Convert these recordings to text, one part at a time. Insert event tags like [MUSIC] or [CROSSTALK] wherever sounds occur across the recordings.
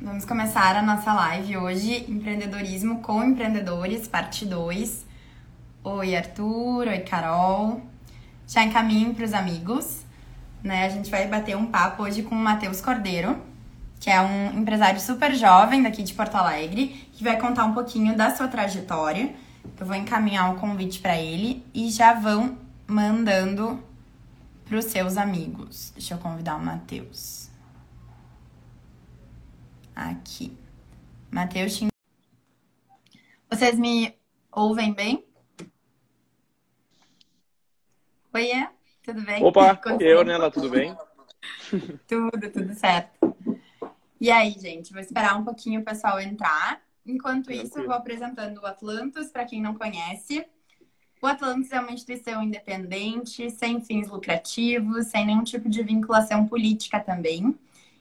Vamos começar a nossa live hoje, Empreendedorismo com Empreendedores, parte 2. Oi, Arthur. Oi, Carol. Já encaminho para os amigos. Né? A gente vai bater um papo hoje com o Matheus Cordeiro, que é um empresário super jovem daqui de Porto Alegre, que vai contar um pouquinho da sua trajetória. Eu vou encaminhar um convite para ele e já vão mandando para os seus amigos. Deixa eu convidar o Matheus. Aqui. Matheus. Vocês me ouvem bem? Oiê, tudo bem? Opa, [LAUGHS] eu, Nela, tudo bem? [LAUGHS] tudo, tudo certo. E aí, gente, vou esperar um pouquinho o pessoal entrar. Enquanto isso, eu vou apresentando o Atlantis, para quem não conhece. O Atlantis é uma instituição independente, sem fins lucrativos, sem nenhum tipo de vinculação política também.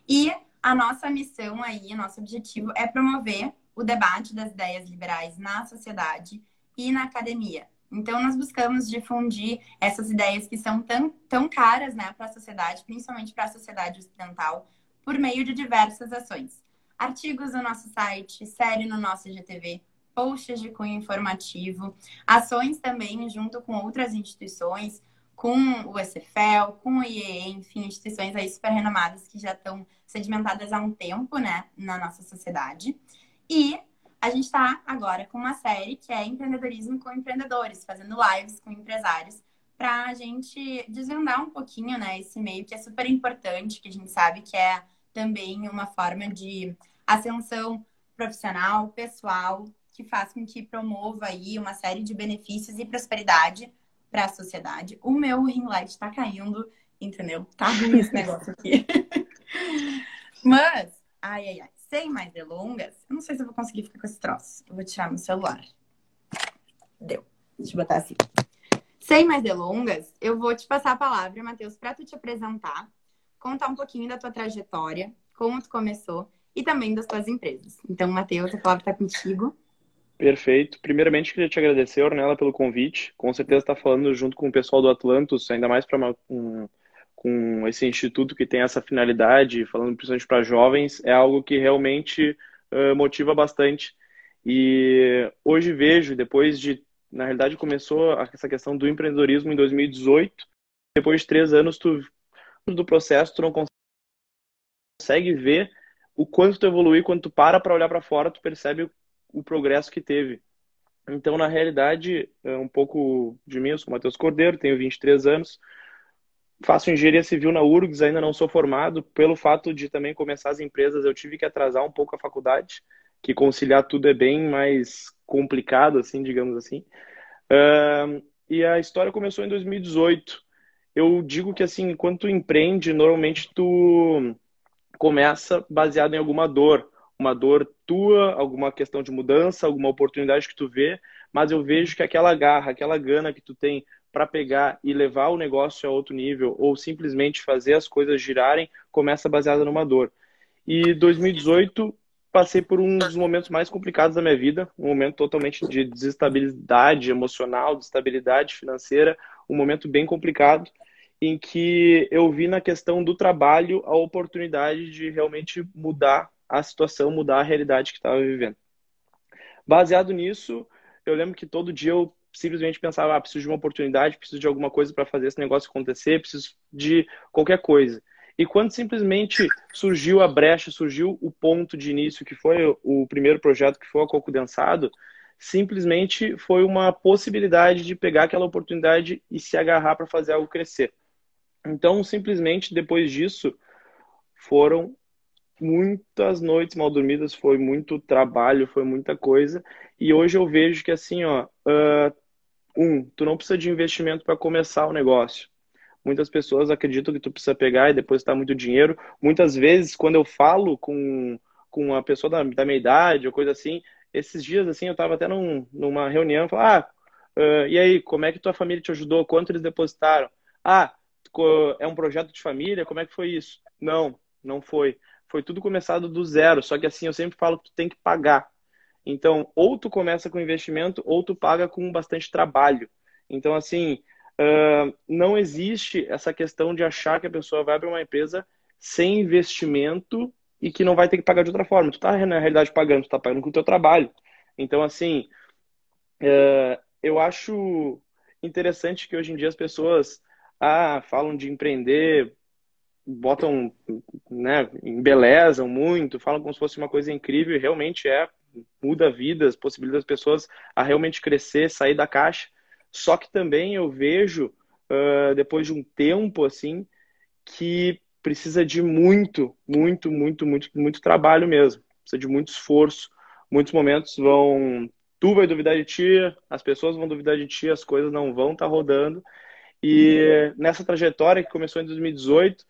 E a nossa missão aí, nosso objetivo é promover o debate das ideias liberais na sociedade e na academia. Então, nós buscamos difundir essas ideias que são tão, tão caras né, para a sociedade, principalmente para a sociedade ocidental, por meio de diversas ações. Artigos no nosso site, série no nosso IGTV, posts de cunho informativo, ações também junto com outras instituições, com o SFL, com o IEE, enfim, instituições aí super renomadas que já estão sedimentadas há um tempo, né, na nossa sociedade. E a gente está agora com uma série que é empreendedorismo com empreendedores, fazendo lives com empresários para a gente desvendar um pouquinho, né, esse meio que é super importante, que a gente sabe que é também uma forma de ascensão profissional, pessoal, que faz com que promova aí uma série de benefícios e prosperidade para a sociedade. O meu ring light está caindo, entendeu? Tá ruim esse [LAUGHS] negócio aqui. Mas, ai, ai, ai, sem mais delongas, eu não sei se eu vou conseguir ficar com esse troço. Eu vou tirar meu celular. Deu. Deixa eu botar assim. Sem mais delongas, eu vou te passar a palavra, Matheus, para tu te apresentar, contar um pouquinho da tua trajetória, como tu começou e também das tuas empresas. Então, Matheus, a palavra está contigo. Perfeito. Primeiramente, queria te agradecer, Ornella, pelo convite. Com certeza está falando junto com o pessoal do Atlantus, ainda mais para um, com esse instituto que tem essa finalidade, falando principalmente para jovens, é algo que realmente uh, motiva bastante. E hoje vejo, depois de, na realidade, começou essa questão do empreendedorismo em 2018. Depois de três anos tu, do processo, tu não consegue ver o quanto tu evoluiu, quando tu para para olhar para fora, tu percebe o progresso que teve. Então, na realidade, é um pouco de mim, eu sou Matheus Cordeiro, tenho 23 anos, faço engenharia civil na URGS, ainda não sou formado. Pelo fato de também começar as empresas, eu tive que atrasar um pouco a faculdade, que conciliar tudo é bem mais complicado, assim, digamos assim. Uh, e a história começou em 2018. Eu digo que, assim, enquanto tu empreende, normalmente tu começa baseado em alguma dor uma dor tua, alguma questão de mudança, alguma oportunidade que tu vê, mas eu vejo que aquela garra, aquela gana que tu tem para pegar e levar o negócio a outro nível ou simplesmente fazer as coisas girarem, começa baseada numa dor. E 2018 passei por um dos momentos mais complicados da minha vida, um momento totalmente de desestabilidade emocional, de estabilidade financeira, um momento bem complicado em que eu vi na questão do trabalho a oportunidade de realmente mudar a situação, mudar a realidade que estava vivendo. Baseado nisso, eu lembro que todo dia eu simplesmente pensava, ah, preciso de uma oportunidade, preciso de alguma coisa para fazer esse negócio acontecer, preciso de qualquer coisa. E quando simplesmente surgiu a brecha, surgiu o ponto de início, que foi o primeiro projeto, que foi o Coco Densado, simplesmente foi uma possibilidade de pegar aquela oportunidade e se agarrar para fazer algo crescer. Então, simplesmente depois disso, foram muitas noites mal dormidas, foi muito trabalho, foi muita coisa. E hoje eu vejo que assim, ó, uh, um, tu não precisa de investimento para começar o negócio. Muitas pessoas acreditam que tu precisa pegar e depositar muito dinheiro. Muitas vezes, quando eu falo com, com uma pessoa da, da minha idade ou coisa assim, esses dias assim, eu estava até num, numa reunião, falar, ah, uh, e aí, como é que tua família te ajudou? Quanto eles depositaram? Ah, é um projeto de família? Como é que foi isso? Não, não foi foi tudo começado do zero. Só que assim, eu sempre falo que tu tem que pagar. Então, ou tu começa com investimento, ou tu paga com bastante trabalho. Então, assim, uh, não existe essa questão de achar que a pessoa vai para uma empresa sem investimento e que não vai ter que pagar de outra forma. Tu tá, na realidade, pagando, tu tá pagando com o teu trabalho. Então, assim, é, eu acho interessante que hoje em dia as pessoas ah, falam de empreender, botam, né, embelezam muito, falam como se fosse uma coisa incrível, e realmente é, muda vidas, possibilita as pessoas a realmente crescer, sair da caixa. Só que também eu vejo, uh, depois de um tempo, assim, que precisa de muito, muito, muito, muito, muito trabalho mesmo. Precisa de muito esforço. Muitos momentos vão. Tu vai duvidar de ti, as pessoas vão duvidar de ti, as coisas não vão estar tá rodando. E nessa trajetória que começou em 2018,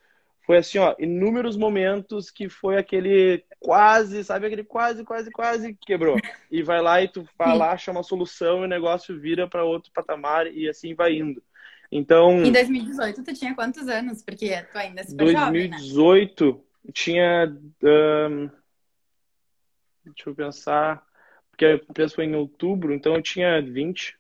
foi assim, ó, inúmeros momentos que foi aquele quase, sabe, aquele quase, quase, quase quebrou. E vai lá e tu fala, acha uma solução e o negócio vira para outro patamar e assim vai indo. Então. Em 2018, tu tinha quantos anos? Porque tu ainda é super 2018 jovem, né? tinha. Um, deixa eu pensar. Porque empresa foi em outubro, então eu tinha 20.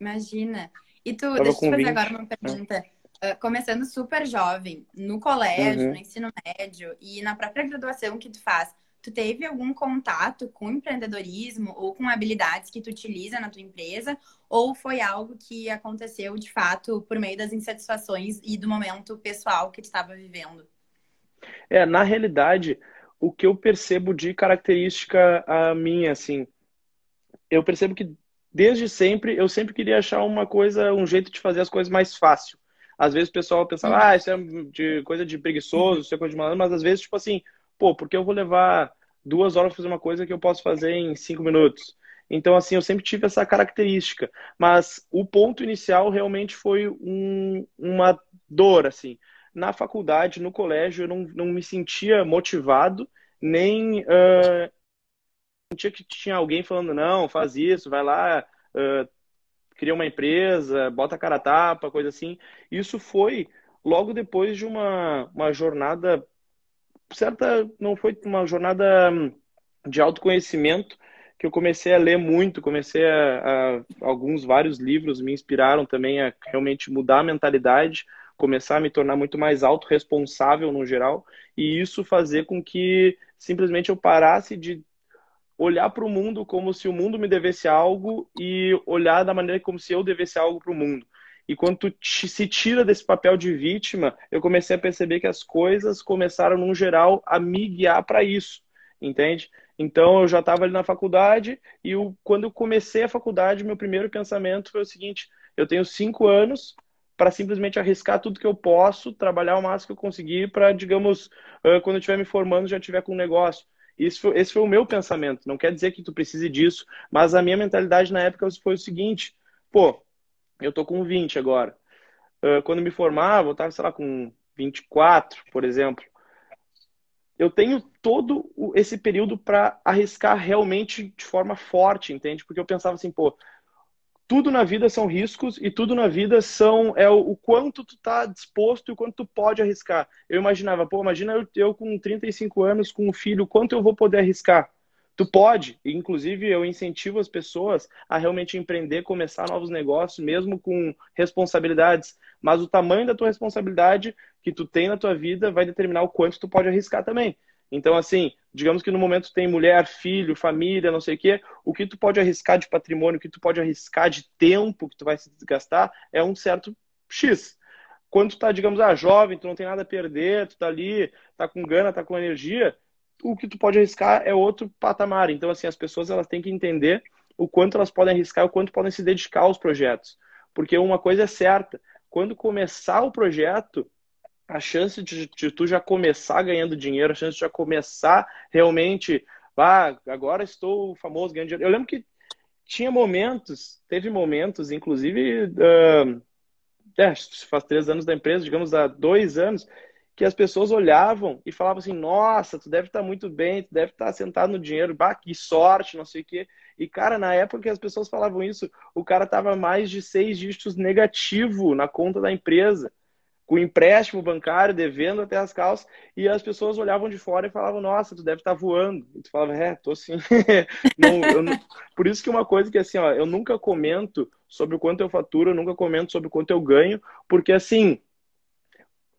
Imagina. E tu, Tava deixa eu te fazer 20. agora uma pergunta. É. Ah, começando super jovem, no colégio, uhum. no ensino médio e na própria graduação que tu faz, tu teve algum contato com empreendedorismo ou com habilidades que tu utiliza na tua empresa? Ou foi algo que aconteceu de fato por meio das insatisfações e do momento pessoal que tu estava vivendo? É, na realidade, o que eu percebo de característica a minha, assim, eu percebo que desde sempre eu sempre queria achar uma coisa, um jeito de fazer as coisas mais fácil. Às vezes o pessoal pensava, uhum. ah, isso é de coisa de preguiçoso, isso é coisa de malandro, mas às vezes, tipo assim, pô, porque eu vou levar duas horas para fazer uma coisa que eu posso fazer em cinco minutos? Então, assim, eu sempre tive essa característica. Mas o ponto inicial realmente foi um, uma dor, assim. Na faculdade, no colégio, eu não, não me sentia motivado, nem uh, sentia que tinha alguém falando, não, faz isso, vai lá, uh, cria uma empresa, bota a cara a tapa, coisa assim. Isso foi logo depois de uma, uma jornada certa, não foi uma jornada hum, de autoconhecimento que eu comecei a ler muito, comecei a, a alguns vários livros me inspiraram também a realmente mudar a mentalidade, começar a me tornar muito mais autorresponsável no geral e isso fazer com que simplesmente eu parasse de olhar para o mundo como se o mundo me devesse algo e olhar da maneira como se eu devesse algo para o mundo. E quando tu se tira desse papel de vítima, eu comecei a perceber que as coisas começaram, no geral, a me guiar para isso, entende? Então, eu já estava ali na faculdade e eu, quando eu comecei a faculdade, meu primeiro pensamento foi o seguinte: eu tenho cinco anos para simplesmente arriscar tudo que eu posso, trabalhar o máximo que eu conseguir para, digamos, quando eu estiver me formando, já tiver com um negócio. Isso, esse foi o meu pensamento. Não quer dizer que tu precise disso, mas a minha mentalidade na época foi o seguinte: pô, eu tô com 20 agora. Quando me formava, eu tava, sei lá, com 24, por exemplo. Eu tenho todo esse período para arriscar realmente de forma forte, entende? Porque eu pensava assim, pô, tudo na vida são riscos e tudo na vida são é o, o quanto tu tá disposto e o quanto tu pode arriscar. Eu imaginava, pô, imagina eu, eu com 35 anos com um filho, quanto eu vou poder arriscar? Tu pode, inclusive eu incentivo as pessoas a realmente empreender, começar novos negócios, mesmo com responsabilidades. Mas o tamanho da tua responsabilidade que tu tem na tua vida vai determinar o quanto tu pode arriscar também. Então, assim, digamos que no momento tem mulher, filho, família, não sei o quê, o que tu pode arriscar de patrimônio, o que tu pode arriscar de tempo que tu vai se desgastar é um certo X. Quando tu tá, digamos, ah, jovem, tu não tem nada a perder, tu tá ali, tá com gana, tá com energia, o que tu pode arriscar é outro patamar. Então, assim, as pessoas elas têm que entender o quanto elas podem arriscar, o quanto podem se dedicar aos projetos. Porque uma coisa é certa, quando começar o projeto, a chance de, de, tu já começar ganhando dinheiro, a chance de já começar realmente, ah, agora estou famoso ganhando dinheiro. Eu lembro que tinha momentos, teve momentos, inclusive, uh, é, faz três anos da empresa, digamos, há dois anos, que as pessoas olhavam e falavam assim, nossa, tu deve estar muito bem, tu deve estar sentado no dinheiro, bah, que sorte, não sei o quê. E, cara, na época que as pessoas falavam isso, o cara tava mais de seis dígitos negativo na conta da empresa com empréstimo bancário, devendo até as calças, e as pessoas olhavam de fora e falavam, nossa, tu deve estar tá voando. E tu falava, é, tô sim. [LAUGHS] não, não... Por isso que uma coisa que assim, ó, eu nunca comento sobre o quanto eu faturo, eu nunca comento sobre o quanto eu ganho, porque assim,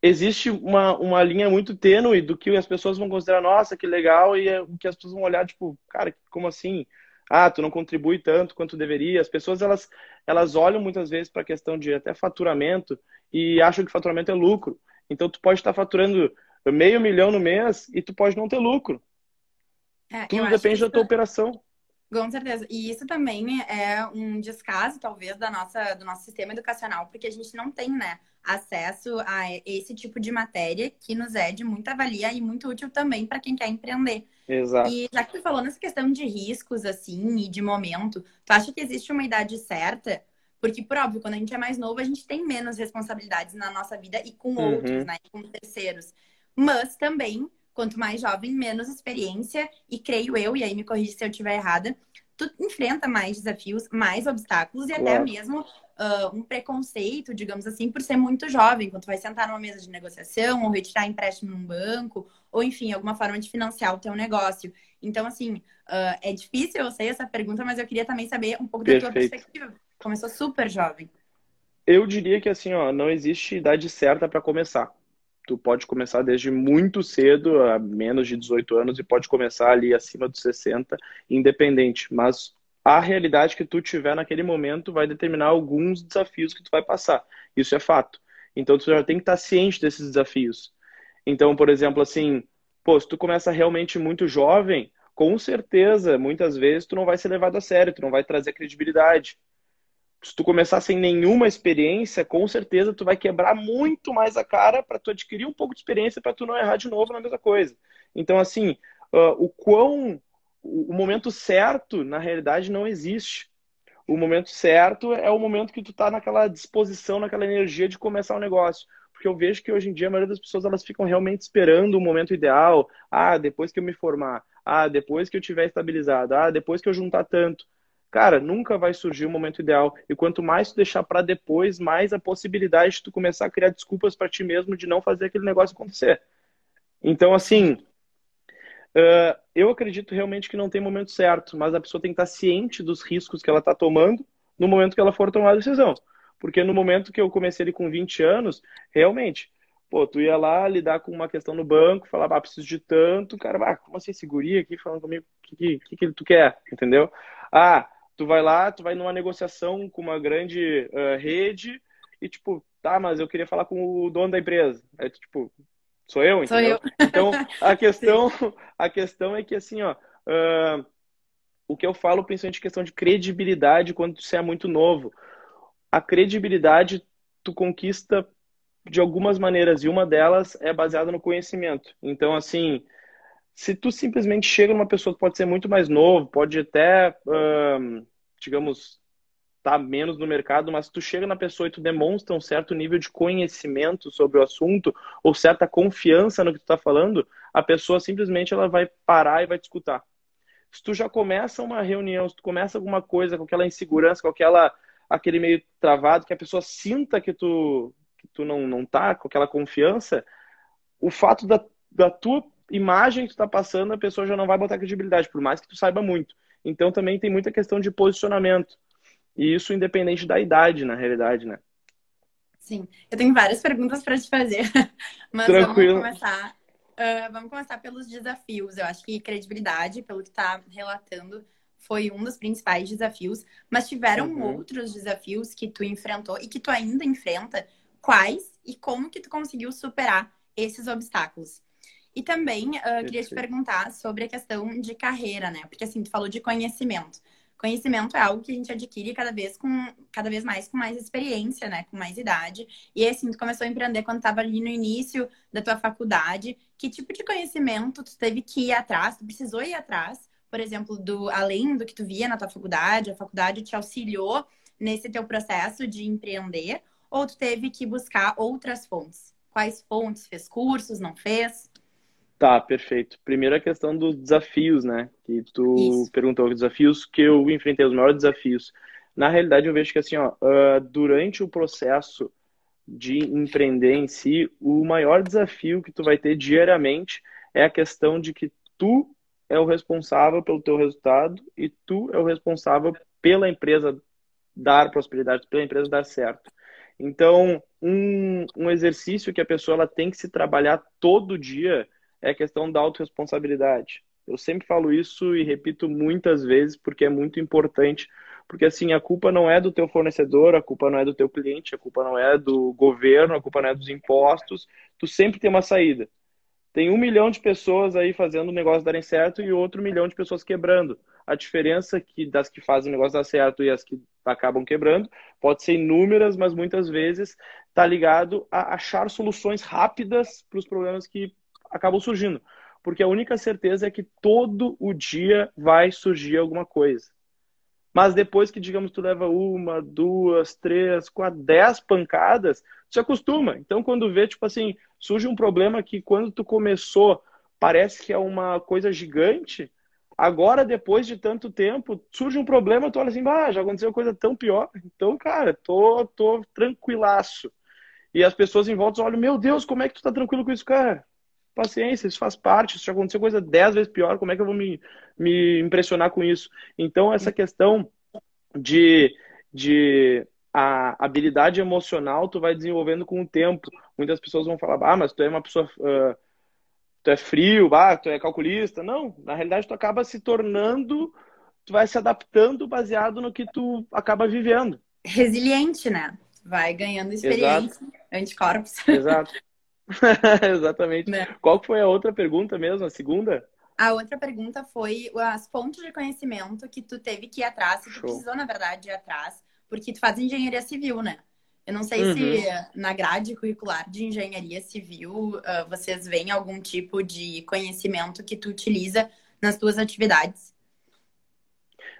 existe uma, uma linha muito tênue do que as pessoas vão considerar, nossa, que legal, e é o que as pessoas vão olhar, tipo, cara, como assim? Ah, tu não contribui tanto quanto deveria. As pessoas, elas, elas olham muitas vezes para a questão de até faturamento e acham que faturamento é lucro. Então, tu pode estar faturando meio milhão no mês e tu pode não ter lucro. É, Tudo depende da tua operação. Com certeza. E isso também é um descaso, talvez, da nossa, do nosso sistema educacional, porque a gente não tem, né, acesso a esse tipo de matéria que nos é de muita valia e muito útil também para quem quer empreender. Exato. E já que tu falou nessa questão de riscos, assim, e de momento, tu acha que existe uma idade certa? Porque, por óbvio, quando a gente é mais novo, a gente tem menos responsabilidades na nossa vida e com uhum. outros, né? E com terceiros. Mas também quanto mais jovem, menos experiência, e creio eu, e aí me corrija se eu estiver errada, tu enfrenta mais desafios, mais obstáculos e claro. até mesmo uh, um preconceito, digamos assim, por ser muito jovem, quando tu vai sentar numa mesa de negociação, ou retirar empréstimo num banco, ou enfim, alguma forma de financiar o teu negócio. Então, assim, uh, é difícil eu sei essa pergunta, mas eu queria também saber um pouco Perfeito. da tua perspectiva. Começou super jovem. Eu diria que assim, ó, não existe idade certa para começar tu pode começar desde muito cedo, a menos de 18 anos, e pode começar ali acima dos 60, independente. Mas a realidade que tu tiver naquele momento vai determinar alguns desafios que tu vai passar. Isso é fato. Então tu já tem que estar ciente desses desafios. Então, por exemplo, assim, pô, se tu começa realmente muito jovem, com certeza, muitas vezes tu não vai ser levado a sério, tu não vai trazer credibilidade se tu começar sem nenhuma experiência, com certeza tu vai quebrar muito mais a cara para tu adquirir um pouco de experiência para tu não errar de novo na mesma coisa. Então, assim, uh, o quão o momento certo, na realidade, não existe. O momento certo é o momento que tu tá naquela disposição, naquela energia de começar o um negócio. Porque eu vejo que hoje em dia a maioria das pessoas elas ficam realmente esperando o momento ideal. Ah, depois que eu me formar. Ah, depois que eu tiver estabilizado. Ah, depois que eu juntar tanto cara, nunca vai surgir o momento ideal. E quanto mais tu deixar para depois, mais a possibilidade de tu começar a criar desculpas para ti mesmo de não fazer aquele negócio acontecer. Então, assim, uh, eu acredito realmente que não tem momento certo, mas a pessoa tem que estar ciente dos riscos que ela está tomando no momento que ela for tomar a decisão. Porque no momento que eu comecei ali com 20 anos, realmente, pô, tu ia lá lidar com uma questão no banco, falar, ah, preciso de tanto, cara, ah, como assim, seguria aqui falando comigo, o que, que, que tu quer, entendeu? Ah, tu vai lá, tu vai numa negociação com uma grande uh, rede e tipo, tá, mas eu queria falar com o dono da empresa. É tipo, sou eu, entendeu? Sou eu. Então, a [LAUGHS] questão, a questão é que assim, ó, uh, o que eu falo principalmente questão de credibilidade quando você é muito novo. A credibilidade tu conquista de algumas maneiras e uma delas é baseada no conhecimento. Então, assim, se tu simplesmente chega numa pessoa que pode ser muito mais novo, pode até, digamos, tá menos no mercado, mas tu chega na pessoa e tu demonstra um certo nível de conhecimento sobre o assunto ou certa confiança no que tu tá falando, a pessoa simplesmente ela vai parar e vai te escutar. Se tu já começa uma reunião, se tu começa alguma coisa com aquela insegurança, com aquela aquele meio travado, que a pessoa sinta que tu que tu não não tá com aquela confiança, o fato da, da tua imagem que tu está passando, a pessoa já não vai botar credibilidade, por mais que tu saiba muito. Então também tem muita questão de posicionamento. E isso independente da idade, na realidade, né? Sim. Eu tenho várias perguntas para te fazer. [LAUGHS] Mas Tranquilo. vamos começar. Uh, vamos começar pelos desafios. Eu acho que credibilidade, pelo que está relatando, foi um dos principais desafios. Mas tiveram uhum. outros desafios que tu enfrentou e que tu ainda enfrenta. Quais e como que tu conseguiu superar esses obstáculos? E também uh, queria te perguntar sobre a questão de carreira, né? Porque assim, tu falou de conhecimento. Conhecimento é algo que a gente adquire cada vez com cada vez mais com mais experiência, né? Com mais idade. E assim, tu começou a empreender quando estava ali no início da tua faculdade. Que tipo de conhecimento tu teve que ir atrás? Tu precisou ir atrás, por exemplo, do além do que tu via na tua faculdade, a faculdade te auxiliou nesse teu processo de empreender, ou tu teve que buscar outras fontes? Quais fontes? Fez cursos, não fez? Tá, perfeito. Primeiro a questão dos desafios, né? Que tu Isso. perguntou, desafios que eu enfrentei, os maiores desafios. Na realidade, eu vejo que assim, ó, uh, durante o processo de empreender em si, o maior desafio que tu vai ter diariamente é a questão de que tu é o responsável pelo teu resultado e tu é o responsável pela empresa dar prosperidade, pela empresa dar certo. Então, um, um exercício que a pessoa ela tem que se trabalhar todo dia é a questão da autorresponsabilidade. Eu sempre falo isso e repito muitas vezes porque é muito importante. Porque assim, a culpa não é do teu fornecedor, a culpa não é do teu cliente, a culpa não é do governo, a culpa não é dos impostos. Tu sempre tem uma saída. Tem um milhão de pessoas aí fazendo o negócio darem certo e outro milhão de pessoas quebrando. A diferença que das que fazem o negócio dar certo e as que acabam quebrando pode ser inúmeras, mas muitas vezes está ligado a achar soluções rápidas para os problemas que acabam surgindo porque a única certeza é que todo o dia vai surgir alguma coisa. Mas depois que, digamos, tu leva uma, duas, três, quatro, dez pancadas, tu se acostuma. Então, quando vê, tipo assim, surge um problema que quando tu começou parece que é uma coisa gigante, agora, depois de tanto tempo, surge um problema, tu olha assim, ah, já aconteceu coisa tão pior. Então, cara, tô, tô tranquilaço. E as pessoas em volta olham, meu Deus, como é que tu tá tranquilo com isso, cara? Paciência, isso faz parte, isso já aconteceu coisa dez vezes pior, como é que eu vou me, me impressionar com isso? Então, essa questão de, de a habilidade emocional tu vai desenvolvendo com o tempo. Muitas pessoas vão falar, ah, mas tu é uma pessoa, uh, tu é frio, ah, tu é calculista. Não, na realidade tu acaba se tornando, tu vai se adaptando baseado no que tu acaba vivendo. Resiliente, né? Vai ganhando experiência, Exato. anticorpos. Exato. [LAUGHS] Exatamente. Né? Qual foi a outra pergunta mesmo, a segunda? A outra pergunta foi as fontes de conhecimento que tu teve que ir atrás, que tu precisou, na verdade, ir atrás, porque tu faz engenharia civil, né? Eu não sei uhum. se na grade curricular de engenharia civil uh, vocês veem algum tipo de conhecimento que tu utiliza nas tuas atividades.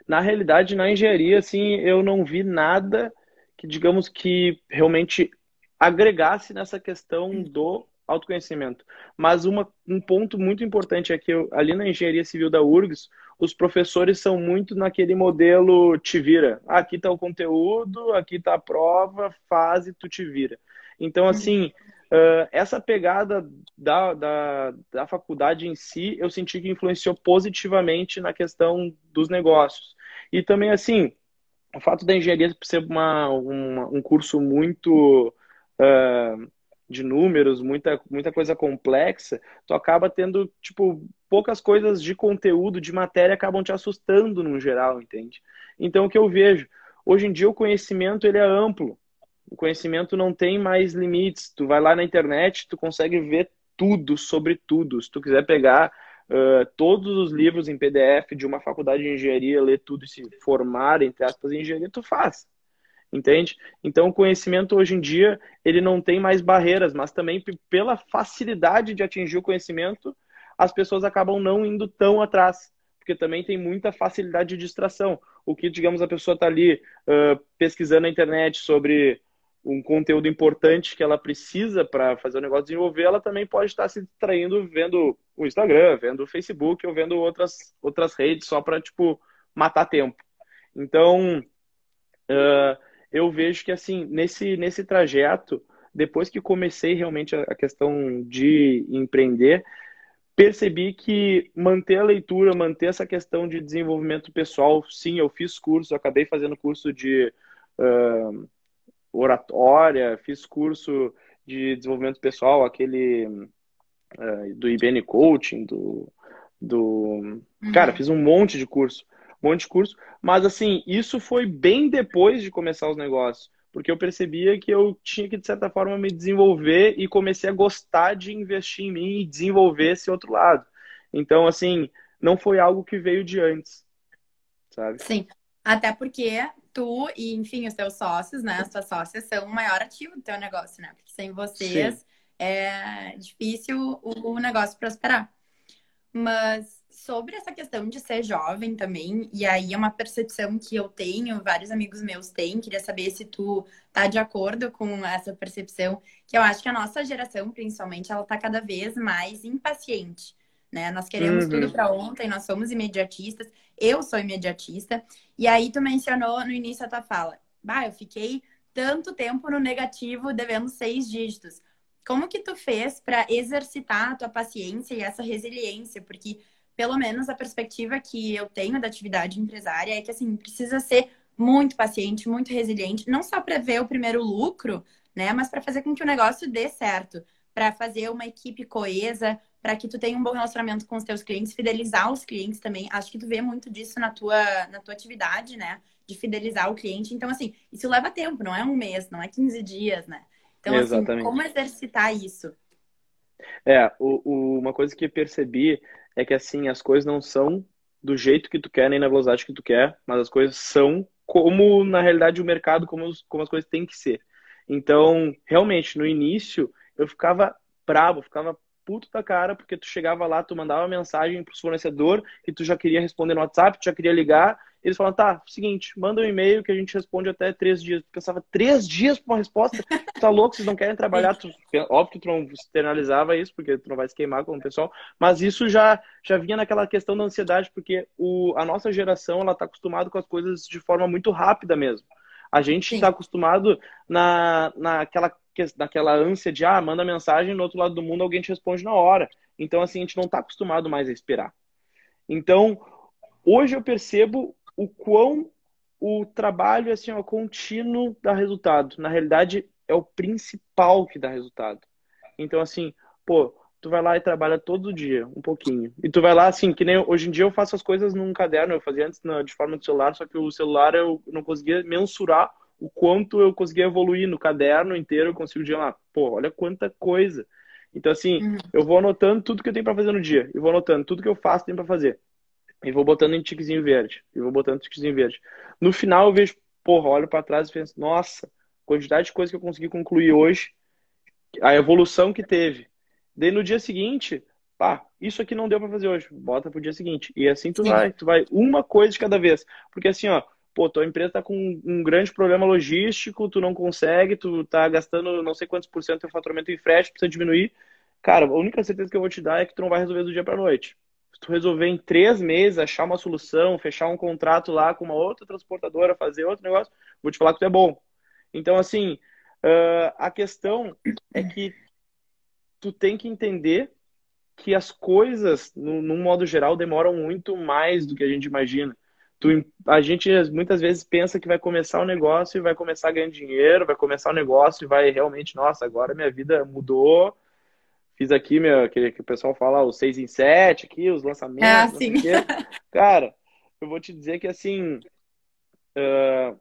Na realidade, na engenharia, assim, eu não vi nada que, digamos, que realmente agregasse nessa questão do autoconhecimento. Mas uma, um ponto muito importante é que eu, ali na engenharia civil da URGS, os professores são muito naquele modelo te vira. Ah, aqui está o conteúdo, aqui está a prova, faz e tu te vira. Então, uhum. assim, uh, essa pegada da, da, da faculdade em si, eu senti que influenciou positivamente na questão dos negócios. E também, assim, o fato da engenharia ser uma, uma um curso muito uh, de números, muita, muita coisa complexa, tu acaba tendo, tipo, poucas coisas de conteúdo, de matéria, acabam te assustando no geral, entende? Então, o que eu vejo, hoje em dia o conhecimento, ele é amplo. O conhecimento não tem mais limites. Tu vai lá na internet, tu consegue ver tudo sobre tudo. Se tu quiser pegar uh, todos os livros em PDF de uma faculdade de engenharia, ler tudo e se formar, entre aspas, em engenharia, tu faz entende? Então, o conhecimento hoje em dia, ele não tem mais barreiras, mas também pela facilidade de atingir o conhecimento, as pessoas acabam não indo tão atrás, porque também tem muita facilidade de distração. O que, digamos, a pessoa está ali uh, pesquisando na internet sobre um conteúdo importante que ela precisa para fazer o negócio desenvolver, ela também pode estar se distraindo vendo o Instagram, vendo o Facebook ou vendo outras, outras redes só para, tipo, matar tempo. Então, uh, eu vejo que, assim, nesse, nesse trajeto, depois que comecei realmente a questão de empreender, percebi que manter a leitura, manter essa questão de desenvolvimento pessoal, sim, eu fiz curso, acabei fazendo curso de uh, oratória, fiz curso de desenvolvimento pessoal, aquele uh, do IBN Coaching, do, do... Uhum. Cara, fiz um monte de curso um monte de curso. Mas, assim, isso foi bem depois de começar os negócios. Porque eu percebia que eu tinha que, de certa forma, me desenvolver e comecei a gostar de investir em mim e desenvolver esse outro lado. Então, assim, não foi algo que veio de antes, sabe? Sim. Até porque tu e, enfim, os teus sócios, né? As tuas sócias são o maior ativo do teu negócio, né? Porque sem vocês Sim. é difícil o negócio prosperar. Mas sobre essa questão de ser jovem também, e aí é uma percepção que eu tenho, vários amigos meus têm, queria saber se tu tá de acordo com essa percepção, que eu acho que a nossa geração, principalmente, ela tá cada vez mais impaciente, né? Nós queremos uhum. tudo para ontem, nós somos imediatistas, eu sou imediatista, e aí tu mencionou no início da tua fala, bah, eu fiquei tanto tempo no negativo devendo seis dígitos. Como que tu fez para exercitar a tua paciência e essa resiliência? Porque pelo menos a perspectiva que eu tenho da atividade empresária é que assim precisa ser muito paciente, muito resiliente, não só para ver o primeiro lucro, né, mas para fazer com que o negócio dê certo, para fazer uma equipe coesa, para que tu tenha um bom relacionamento com os teus clientes, fidelizar os clientes também. Acho que tu vê muito disso na tua, na tua atividade, né? De fidelizar o cliente. Então, assim, isso leva tempo, não é um mês, não é 15 dias, né? Então, assim, Exatamente. assim, como exercitar isso? É, o, o, uma coisa que percebi é que, assim, as coisas não são do jeito que tu quer, nem na velocidade que tu quer, mas as coisas são como, na realidade, o mercado, como, como as coisas têm que ser. Então, realmente, no início, eu ficava bravo, ficava puto da cara, porque tu chegava lá, tu mandava mensagem pro fornecedor e tu já queria responder no WhatsApp, tu já queria ligar. Eles falavam, tá, seguinte, manda um e-mail que a gente responde até três dias. Tu pensava, três dias pra uma resposta? Tu tá louco, vocês não querem trabalhar? Tu, óbvio que tu não externalizava isso, porque tu não vai se queimar com o pessoal, mas isso já, já vinha naquela questão da ansiedade, porque o, a nossa geração, ela tá acostumada com as coisas de forma muito rápida mesmo. A gente está acostumado na, naquela daquela ânsia de, ah, manda mensagem no outro lado do mundo, alguém te responde na hora. Então, assim, a gente não está acostumado mais a esperar. Então, hoje eu percebo o quão o trabalho, assim, ó, contínuo dá resultado. Na realidade, é o principal que dá resultado. Então, assim, pô, tu vai lá e trabalha todo dia, um pouquinho. E tu vai lá, assim, que nem hoje em dia eu faço as coisas num caderno, eu fazia antes de forma de celular, só que o celular eu não conseguia mensurar o quanto eu consegui evoluir no caderno inteiro, eu consigo dizer lá, pô, olha quanta coisa. Então, assim, uhum. eu vou anotando tudo que eu tenho para fazer no dia. Eu vou anotando tudo que eu faço tem para fazer. E vou botando em tiquezinho verde. E vou botando em tiquezinho verde. No final, eu vejo, porra, olho para trás e penso, nossa, quantidade de coisa que eu consegui concluir hoje, a evolução que teve. Daí no dia seguinte, pá, isso aqui não deu para fazer hoje, bota pro dia seguinte. E assim tu Sim. vai, tu vai uma coisa de cada vez. Porque assim, ó, pô, tua empresa está com um grande problema logístico, tu não consegue, tu tá gastando não sei quantos por cento do faturamento em frete, precisa diminuir. Cara, a única certeza que eu vou te dar é que tu não vai resolver do dia para noite. Se tu resolver em três meses, achar uma solução, fechar um contrato lá com uma outra transportadora, fazer outro negócio, vou te falar que tu é bom. Então, assim, uh, a questão é que tu tem que entender que as coisas, no modo geral, demoram muito mais do que a gente imagina tu, a gente muitas vezes pensa que vai começar o um negócio e vai começar a ganhar dinheiro, vai começar o um negócio e vai realmente, nossa, agora minha vida mudou. Fiz aqui, meu, que, que o pessoal fala, os seis em sete aqui, os lançamentos. Ah, sim. [LAUGHS] Cara, eu vou te dizer que assim, uh,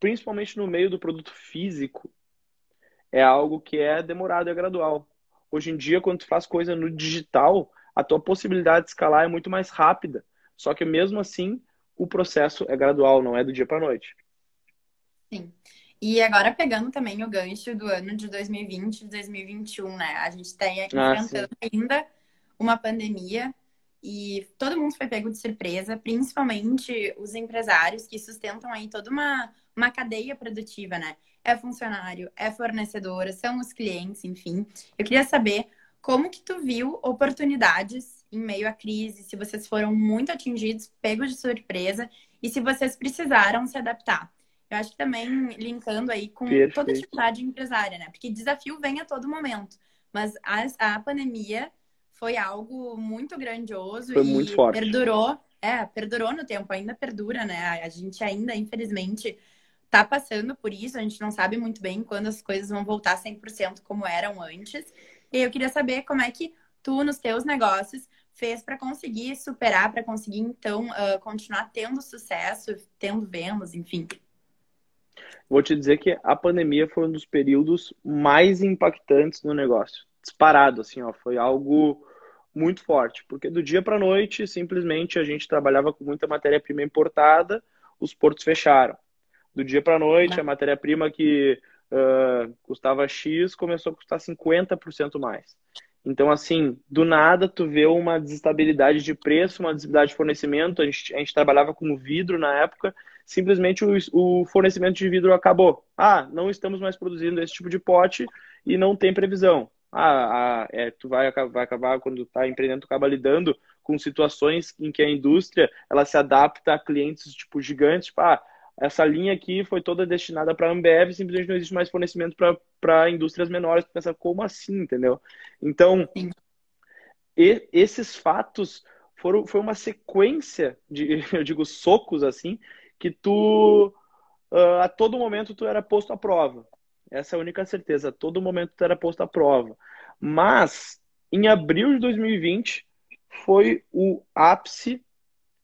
principalmente no meio do produto físico, é algo que é demorado e é gradual. Hoje em dia, quando tu faz coisa no digital, a tua possibilidade de escalar é muito mais rápida. Só que mesmo assim, o processo é gradual, não é do dia para noite. Sim. E agora pegando também o gancho do ano de 2020 e 2021, né? A gente tem aqui ah, enfrentando sim. ainda uma pandemia e todo mundo foi pego de surpresa, principalmente os empresários que sustentam aí toda uma, uma cadeia produtiva, né? É funcionário, é fornecedora, são os clientes, enfim. Eu queria saber como que tu viu oportunidades em meio à crise, se vocês foram muito atingidos, pegos de surpresa e se vocês precisaram se adaptar. Eu acho que também linkando aí com Perfeito. toda atividade empresária, né? Porque desafio vem a todo momento, mas a, a pandemia foi algo muito grandioso foi e muito forte. perdurou, é, perdurou no tempo, ainda perdura, né? A gente ainda, infelizmente, tá passando por isso, a gente não sabe muito bem quando as coisas vão voltar 100% como eram antes. E eu queria saber como é que tu, nos teus negócios, fez para conseguir superar, para conseguir, então, uh, continuar tendo sucesso, tendo vendas, enfim? Vou te dizer que a pandemia foi um dos períodos mais impactantes no negócio. Disparado, assim, ó, foi algo muito forte, porque do dia para noite, simplesmente a gente trabalhava com muita matéria-prima importada, os portos fecharam. Do dia para noite, a matéria-prima que uh, custava X começou a custar 50% mais. Então, assim, do nada tu vê uma desestabilidade de preço, uma desestabilidade de fornecimento. A gente, a gente trabalhava com vidro na época, simplesmente o, o, fornecimento de vidro acabou. Ah, não estamos mais produzindo esse tipo de pote e não tem previsão. Ah, é, tu vai, vai acabar, quando está empreendendo, tu acaba lidando com situações em que a indústria ela se adapta a clientes tipo gigantes, tipo, ah, essa linha aqui foi toda destinada para a Ambev, simplesmente não existe mais fornecimento para indústrias menores. Tu pensa, como assim, entendeu? Então, e, esses fatos foram, foi uma sequência de, [LAUGHS] eu digo, socos assim, que tu uh, a todo momento tu era posto à prova. Essa é a única certeza. A todo momento tu era posto à prova. Mas, em abril de 2020, foi o ápice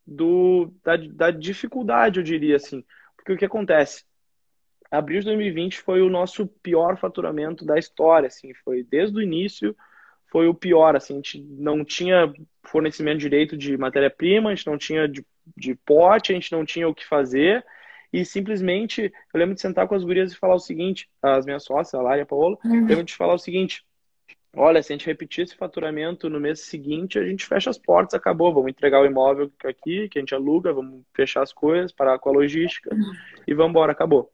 do, da, da dificuldade, eu diria assim. Porque o que acontece? Abril de 2020 foi o nosso pior faturamento da história, assim, foi desde o início foi o pior, assim, a gente não tinha fornecimento direito de matéria-prima, a gente não tinha de, de pote, a gente não tinha o que fazer, e simplesmente, eu lembro de sentar com as gurias e falar o seguinte, as minhas sócias, a Lara e a Paola, uhum. lembro de falar o seguinte, olha, se a gente repetir esse faturamento no mês seguinte, a gente fecha as portas, acabou, vamos entregar o imóvel aqui, que a gente aluga, vamos fechar as coisas, parar com a logística, e vamos embora, acabou.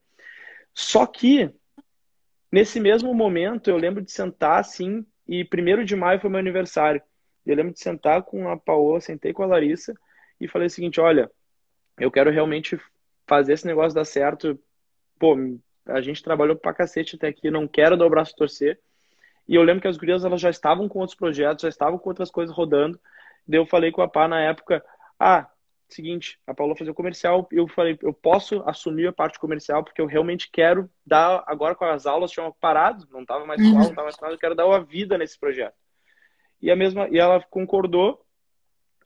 Só que, nesse mesmo momento, eu lembro de sentar assim, e primeiro de maio foi meu aniversário. Eu lembro de sentar com a Paola, sentei com a Larissa e falei o seguinte: olha, eu quero realmente fazer esse negócio dar certo. Pô, a gente trabalhou pra cacete até aqui, não quero dar o braço torcer. E eu lembro que as gurias elas já estavam com outros projetos, já estavam com outras coisas rodando. Daí eu falei com a Pá na época: ah, seguinte, a Paula fazer o comercial, eu falei, eu posso assumir a parte comercial porque eu realmente quero dar, agora com as aulas tinham parado, não estava mais com aula, não estava mais nada, eu quero dar uma vida nesse projeto. E a mesma, e ela concordou,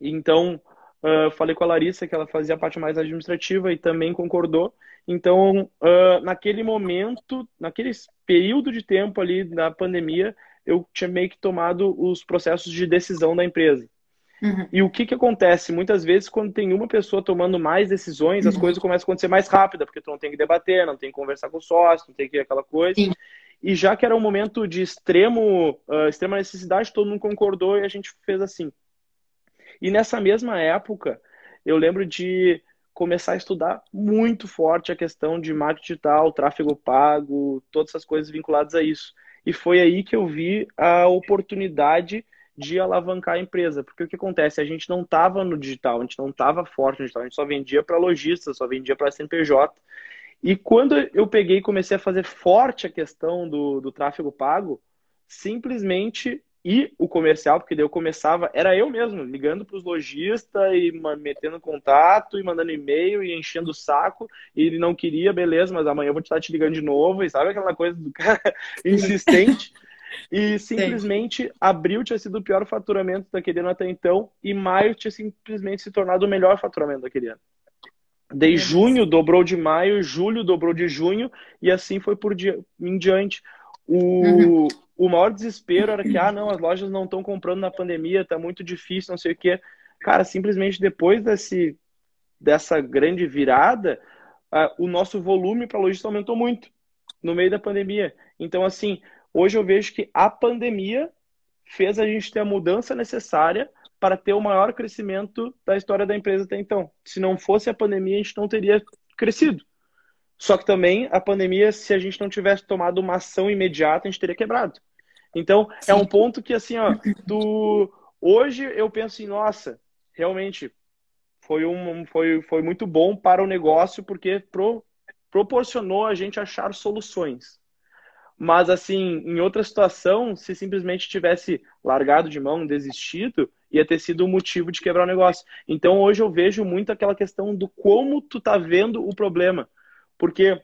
então uh, falei com a Larissa que ela fazia a parte mais administrativa e também concordou. Então, uh, naquele momento, naquele período de tempo ali da pandemia, eu tinha meio que tomado os processos de decisão da empresa. Uhum. E o que, que acontece? Muitas vezes, quando tem uma pessoa tomando mais decisões, as uhum. coisas começam a acontecer mais rápido, porque tu não tem que debater, não tem que conversar com o sócio, não tem que aquela coisa. Sim. E já que era um momento de extremo, uh, extrema necessidade, todo mundo concordou e a gente fez assim. E nessa mesma época, eu lembro de começar a estudar muito forte a questão de marketing digital, tráfego pago, todas essas coisas vinculadas a isso. E foi aí que eu vi a oportunidade de alavancar a empresa. Porque o que acontece? A gente não estava no digital, a gente não estava forte no digital, a gente só vendia para lojistas, só vendia para CNPJ. E quando eu peguei e comecei a fazer forte a questão do, do tráfego pago, simplesmente e o comercial, porque daí eu começava, era eu mesmo, ligando para os lojistas e metendo contato e mandando e-mail e enchendo o saco, e ele não queria, beleza, mas amanhã eu vou estar te ligando de novo, e sabe aquela coisa do cara [LAUGHS] insistente? E simplesmente Sim. abril tinha sido o pior faturamento daquele ano até então, e maio tinha simplesmente se tornado o melhor faturamento daquele ano. De junho dobrou de maio, julho dobrou de junho, e assim foi por dia, em diante. O, uhum. O maior desespero era que, ah, não, as lojas não estão comprando na pandemia, tá muito difícil, não sei o quê. Cara, simplesmente depois desse, dessa grande virada, uh, o nosso volume para lojista aumentou muito no meio da pandemia. Então, assim, Hoje eu vejo que a pandemia fez a gente ter a mudança necessária para ter o maior crescimento da história da empresa até então. Se não fosse a pandemia, a gente não teria crescido. Só que também a pandemia, se a gente não tivesse tomado uma ação imediata, a gente teria quebrado. Então, Sim. é um ponto que, assim, ó, do... hoje eu penso assim, nossa, realmente foi, um, foi, foi muito bom para o negócio, porque pro, proporcionou a gente achar soluções. Mas, assim, em outra situação, se simplesmente tivesse largado de mão, desistido, ia ter sido o motivo de quebrar o negócio. Então, hoje eu vejo muito aquela questão do como tu tá vendo o problema. Porque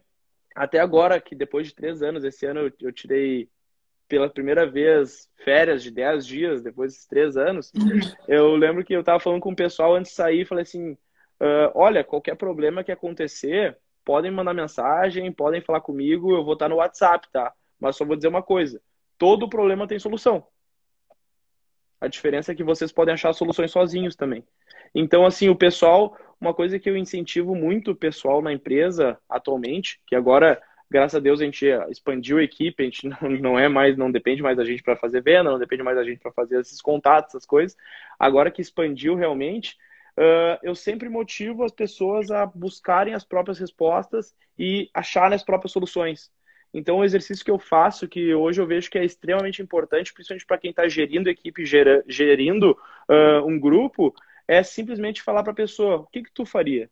até agora, que depois de três anos, esse ano eu, eu tirei pela primeira vez férias de dez dias, depois desses três anos, eu lembro que eu tava falando com o pessoal antes de sair, falei assim, uh, olha, qualquer problema que acontecer, podem mandar mensagem, podem falar comigo, eu vou estar no WhatsApp, tá? Mas só vou dizer uma coisa: todo problema tem solução. A diferença é que vocês podem achar soluções sozinhos também. Então, assim, o pessoal, uma coisa que eu incentivo muito o pessoal na empresa atualmente, que agora, graças a Deus, a gente expandiu a equipe, a gente [LAUGHS] não, é mais, não depende mais da gente para fazer venda, não depende mais da gente para fazer esses contatos, essas coisas. Agora que expandiu realmente, uh, eu sempre motivo as pessoas a buscarem as próprias respostas e acharem as próprias soluções. Então, o exercício que eu faço, que hoje eu vejo que é extremamente importante, principalmente para quem está gerindo equipe, gerindo uh, um grupo, é simplesmente falar para a pessoa: o que, que tu faria?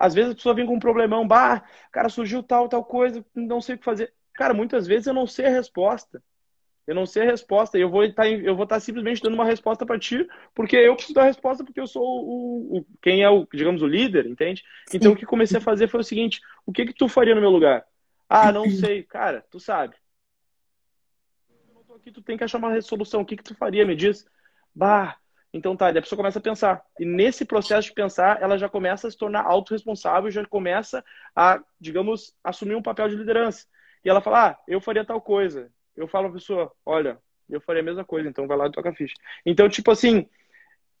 Às vezes a pessoa vem com um problemão, bah, cara, surgiu tal, tal coisa, não sei o que fazer. Cara, muitas vezes eu não sei a resposta. Eu não sei a resposta e eu vou estar, eu vou estar simplesmente dando uma resposta para ti, porque eu preciso dar a resposta porque eu sou o, o quem é o, digamos, o líder, entende? Sim. Então o que comecei a fazer foi o seguinte: o que que tu faria no meu lugar? Ah, não sei, cara, tu sabe. Eu não tô aqui, tu tem que achar uma resolução. O que que tu faria? Me diz. Bah, então tá, a pessoa começa a pensar. E nesse processo de pensar, ela já começa a se tornar autorresponsável, já começa a, digamos, assumir um papel de liderança. E ela fala, ah, eu faria tal coisa. Eu falo pra pessoa, olha, eu faria a mesma coisa, então vai lá e toca a ficha. Então, tipo assim,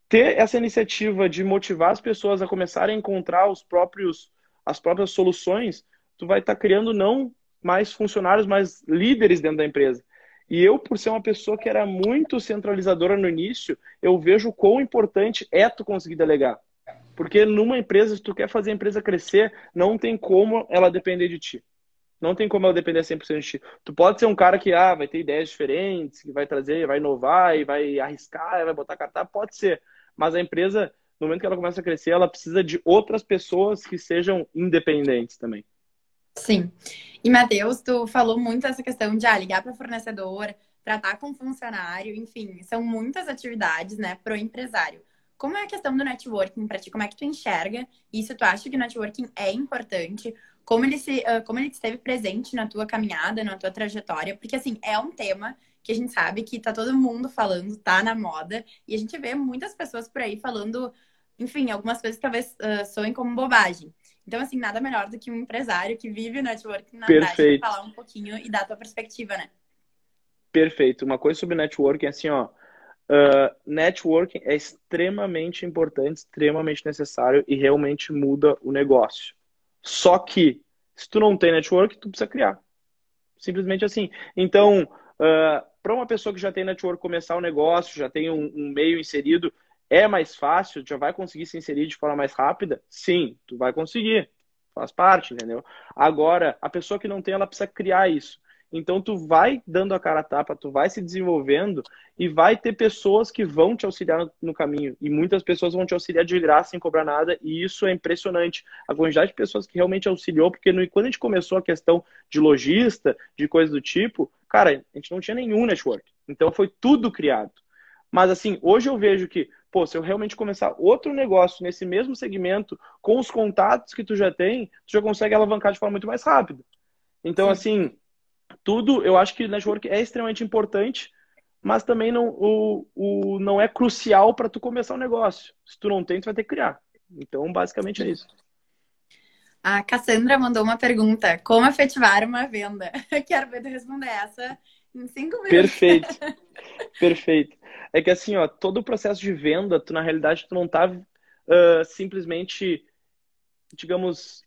ter essa iniciativa de motivar as pessoas a começarem a encontrar os próprios, as próprias soluções, tu vai estar tá criando não mais funcionários, mas líderes dentro da empresa. E eu, por ser uma pessoa que era muito centralizadora no início, eu vejo quão importante é tu conseguir delegar. Porque numa empresa, se tu quer fazer a empresa crescer, não tem como ela depender de ti. Não tem como ela depender 100% de ti. Tu pode ser um cara que ah, vai ter ideias diferentes, que vai trazer, vai inovar e vai arriscar, vai botar cartaz, pode ser. Mas a empresa, no momento que ela começa a crescer, ela precisa de outras pessoas que sejam independentes também. Sim. E, Matheus, tu falou muito essa questão de ah, ligar para fornecedor, tratar com funcionário, enfim, são muitas atividades, né, para o empresário. Como é a questão do networking para ti? Como é que tu enxerga isso? Tu acha que o networking é importante? Como ele, se, como ele esteve presente na tua caminhada, na tua trajetória? Porque, assim, é um tema que a gente sabe que tá todo mundo falando, tá na moda, e a gente vê muitas pessoas por aí falando, enfim, algumas coisas que talvez uh, soem como bobagem. Então, assim, nada melhor do que um empresário que vive o networking na Perfeito. falar um pouquinho e dar a tua perspectiva, né? Perfeito. Uma coisa sobre networking, assim, ó. Uh, networking é extremamente importante, extremamente necessário e realmente muda o negócio. Só que, se tu não tem network, tu precisa criar. Simplesmente assim. Então, uh, para uma pessoa que já tem network começar o negócio, já tem um, um meio inserido, é mais fácil? Já vai conseguir se inserir de forma mais rápida? Sim, tu vai conseguir. Faz parte, entendeu? Agora, a pessoa que não tem, ela precisa criar isso. Então, tu vai dando a cara a tapa, tu vai se desenvolvendo e vai ter pessoas que vão te auxiliar no caminho. E muitas pessoas vão te auxiliar de graça, sem cobrar nada. E isso é impressionante. A quantidade de pessoas que realmente auxiliou, porque no, quando a gente começou a questão de lojista, de coisa do tipo, cara, a gente não tinha nenhum network. Então, foi tudo criado. Mas, assim, hoje eu vejo que pô, se eu realmente começar outro negócio nesse mesmo segmento, com os contatos que tu já tem, tu já consegue alavancar de forma muito mais rápida. Então, Sim. assim, tudo, eu acho que network é extremamente importante, mas também não, o, o, não é crucial para tu começar um negócio. Se tu não tem, tu vai ter que criar. Então, basicamente é isso. A Cassandra mandou uma pergunta: como efetivar uma venda? [LAUGHS] Quero ver tu responder essa em cinco minutos. Perfeito. [LAUGHS] Perfeito. É que assim, ó, todo o processo de venda, tu na realidade tu não tá uh, simplesmente, digamos,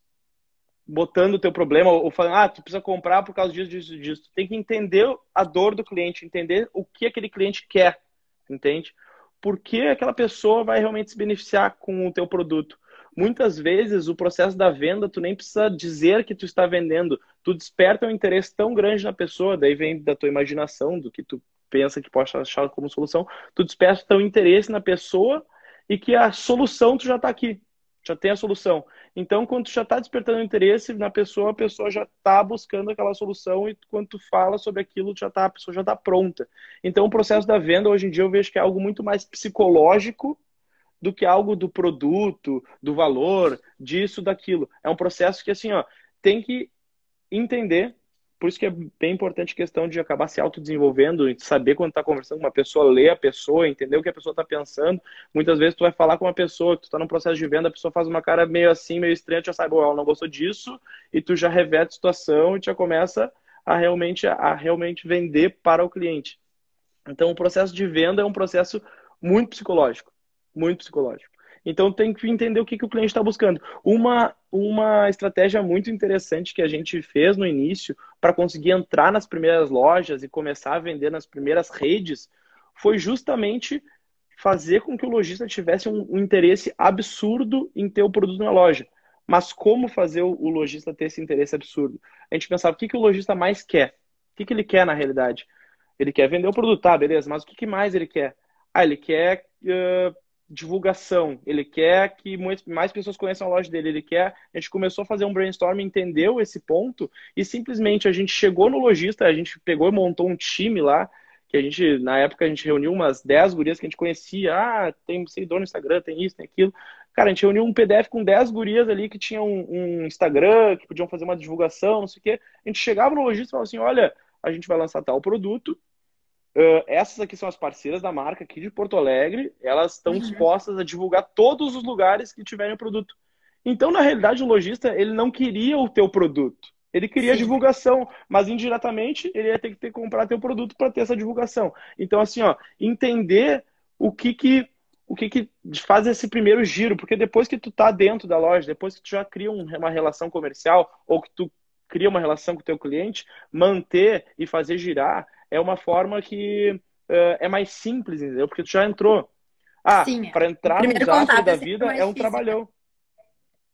botando o teu problema ou falando, ah, tu precisa comprar por causa disso, disso, disso. Tu tem que entender a dor do cliente, entender o que aquele cliente quer, entende? Por que aquela pessoa vai realmente se beneficiar com o teu produto. Muitas vezes o processo da venda, tu nem precisa dizer que tu está vendendo, tu desperta um interesse tão grande na pessoa, daí vem da tua imaginação, do que tu pensa que pode achar como solução, tu desperta teu interesse na pessoa e que a solução tu já está aqui, já tem a solução. Então, quando tu já está despertando interesse na pessoa, a pessoa já está buscando aquela solução e quando tu fala sobre aquilo, já tá, a pessoa já está pronta. Então, o processo da venda, hoje em dia, eu vejo que é algo muito mais psicológico do que algo do produto, do valor, disso, daquilo. É um processo que, assim, ó, tem que entender por isso que é bem importante a questão de acabar se autodesenvolvendo, saber quando está conversando com uma pessoa, ler a pessoa, entender o que a pessoa está pensando. Muitas vezes tu vai falar com uma pessoa, tu está num processo de venda, a pessoa faz uma cara meio assim, meio estranha, tu já sabe, ela não gostou disso, e tu já reverte a situação e já começa a realmente, a realmente vender para o cliente. Então, o processo de venda é um processo muito psicológico, muito psicológico. Então tem que entender o que, que o cliente está buscando. Uma, uma estratégia muito interessante que a gente fez no início para conseguir entrar nas primeiras lojas e começar a vender nas primeiras redes foi justamente fazer com que o lojista tivesse um, um interesse absurdo em ter o produto na loja. Mas como fazer o, o lojista ter esse interesse absurdo? A gente pensava o que, que o lojista mais quer. O que, que ele quer na realidade? Ele quer vender o produto, tá, beleza, mas o que, que mais ele quer? Ah, ele quer uh, divulgação, ele quer que mais pessoas conheçam a loja dele, ele quer. A gente começou a fazer um brainstorm, entendeu esse ponto e simplesmente a gente chegou no lojista, a gente pegou e montou um time lá que a gente, na época, a gente reuniu umas 10 gurias que a gente conhecia. Ah, tem seguidor no Instagram, tem isso, tem aquilo. Cara, a gente reuniu um PDF com 10 gurias ali que tinham um, Instagram, que podiam fazer uma divulgação, não sei o quê. A gente chegava no lojista e falava assim: olha, a gente vai lançar tal produto. Uh, essas aqui são as parceiras da marca aqui de Porto Alegre. Elas estão uhum. dispostas a divulgar todos os lugares que tiverem o produto. Então, na realidade, o lojista ele não queria o teu produto. Ele queria Sim. divulgação, mas indiretamente ele ia ter que ter que comprar teu produto para ter essa divulgação. Então, assim, ó, entender o que que o que que faz esse primeiro giro, porque depois que tu tá dentro da loja, depois que tu já cria uma relação comercial ou que tu cria uma relação com o teu cliente, manter e fazer girar é uma forma que uh, é mais simples, entendeu? Porque tu já entrou. Ah, para entrar no desafio da é vida é um difícil, trabalhão.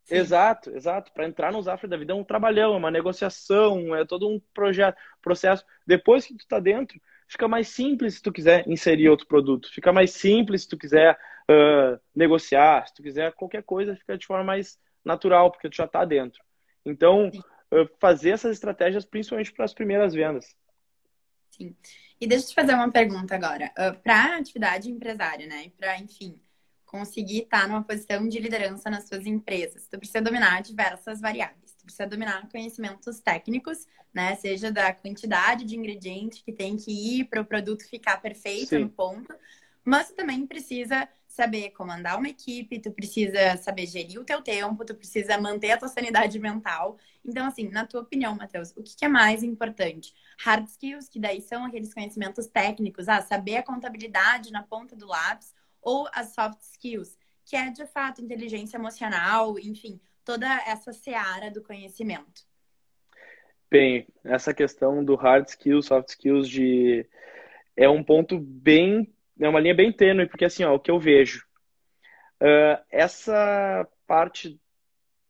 Sim. Exato, exato. Para entrar no Zafra da vida é um trabalhão, é uma negociação, é todo um projeto, processo. Depois que tu está dentro, fica mais simples se tu quiser inserir outro produto. Fica mais simples se tu quiser uh, negociar, se tu quiser qualquer coisa, fica de forma mais natural, porque tu já está dentro. Então, uh, fazer essas estratégias principalmente para as primeiras vendas. Sim. E deixa eu te fazer uma pergunta agora. Uh, para atividade empresária, né? Para, enfim, conseguir estar numa posição de liderança nas suas empresas. Tu precisa dominar diversas variáveis. Tu precisa dominar conhecimentos técnicos, né? Seja da quantidade de ingrediente que tem que ir para o produto ficar perfeito Sim. no ponto. Mas tu também precisa saber comandar uma equipe, tu precisa saber gerir o teu tempo, tu precisa manter a tua sanidade mental. Então, assim, na tua opinião, Matheus, o que é mais importante? Hard skills, que daí são aqueles conhecimentos técnicos, ah, saber a contabilidade na ponta do lápis, ou as soft skills, que é de fato inteligência emocional, enfim, toda essa seara do conhecimento. Bem, essa questão do hard skills, soft skills de é um ponto bem, é uma linha bem tênue, porque assim, ó, o que eu vejo, uh, essa parte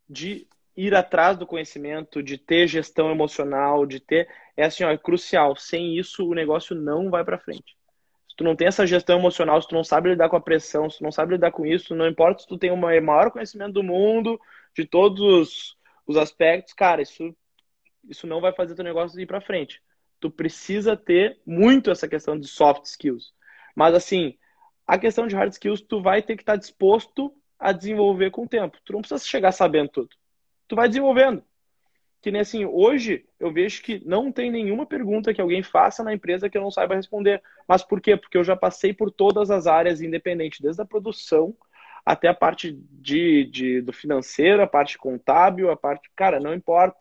de ir atrás do conhecimento, de ter gestão emocional, de ter, é assim, ó, é crucial. Sem isso, o negócio não vai para frente tu não tem essa gestão emocional, se tu não sabe lidar com a pressão, se tu não sabe lidar com isso, não importa se tu tem o maior conhecimento do mundo, de todos os, os aspectos, cara, isso, isso não vai fazer teu negócio ir para frente. Tu precisa ter muito essa questão de soft skills. Mas assim, a questão de hard skills, tu vai ter que estar disposto a desenvolver com o tempo. Tu não precisa chegar sabendo tudo. Tu vai desenvolvendo que nem assim, hoje eu vejo que não tem nenhuma pergunta que alguém faça na empresa que eu não saiba responder. Mas por quê? Porque eu já passei por todas as áreas independente, desde a produção até a parte de, de do financeiro, a parte contábil, a parte. Cara, não importa.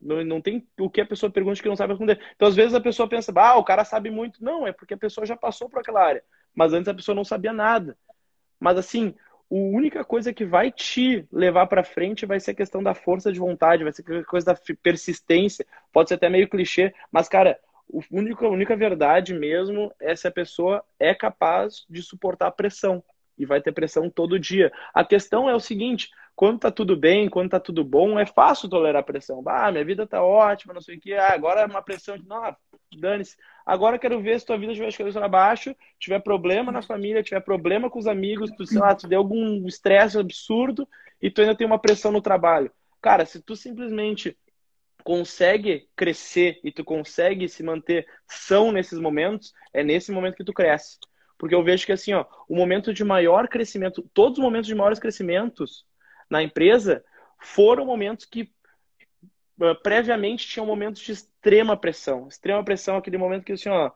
Não, não tem o que a pessoa pergunte que não sabe responder. Então, às vezes, a pessoa pensa, ah, o cara sabe muito. Não, é porque a pessoa já passou por aquela área. Mas antes a pessoa não sabia nada. Mas assim, a única coisa que vai te levar para frente vai ser a questão da força de vontade, vai ser a coisa da persistência. Pode ser até meio clichê, mas, cara, a única, a única verdade mesmo é se a pessoa é capaz de suportar a pressão. E vai ter pressão todo dia. A questão é o seguinte: quando tá tudo bem, quando tá tudo bom, é fácil tolerar pressão. Ah, minha vida tá ótima, não sei o que. Ah, agora é uma pressão de. Não, dane-se. Agora quero ver se tua vida estiver escalando para baixo, tiver problema na família, tiver problema com os amigos, tu, sei lá, tu deu algum estresse absurdo e tu ainda tem uma pressão no trabalho. Cara, se tu simplesmente consegue crescer e tu consegue se manter são nesses momentos, é nesse momento que tu cresce. Porque eu vejo que assim, ó, o momento de maior crescimento, todos os momentos de maiores crescimentos na empresa foram momentos que uh, previamente tinham momentos de extrema pressão. Extrema pressão, aquele momento que assim, ó,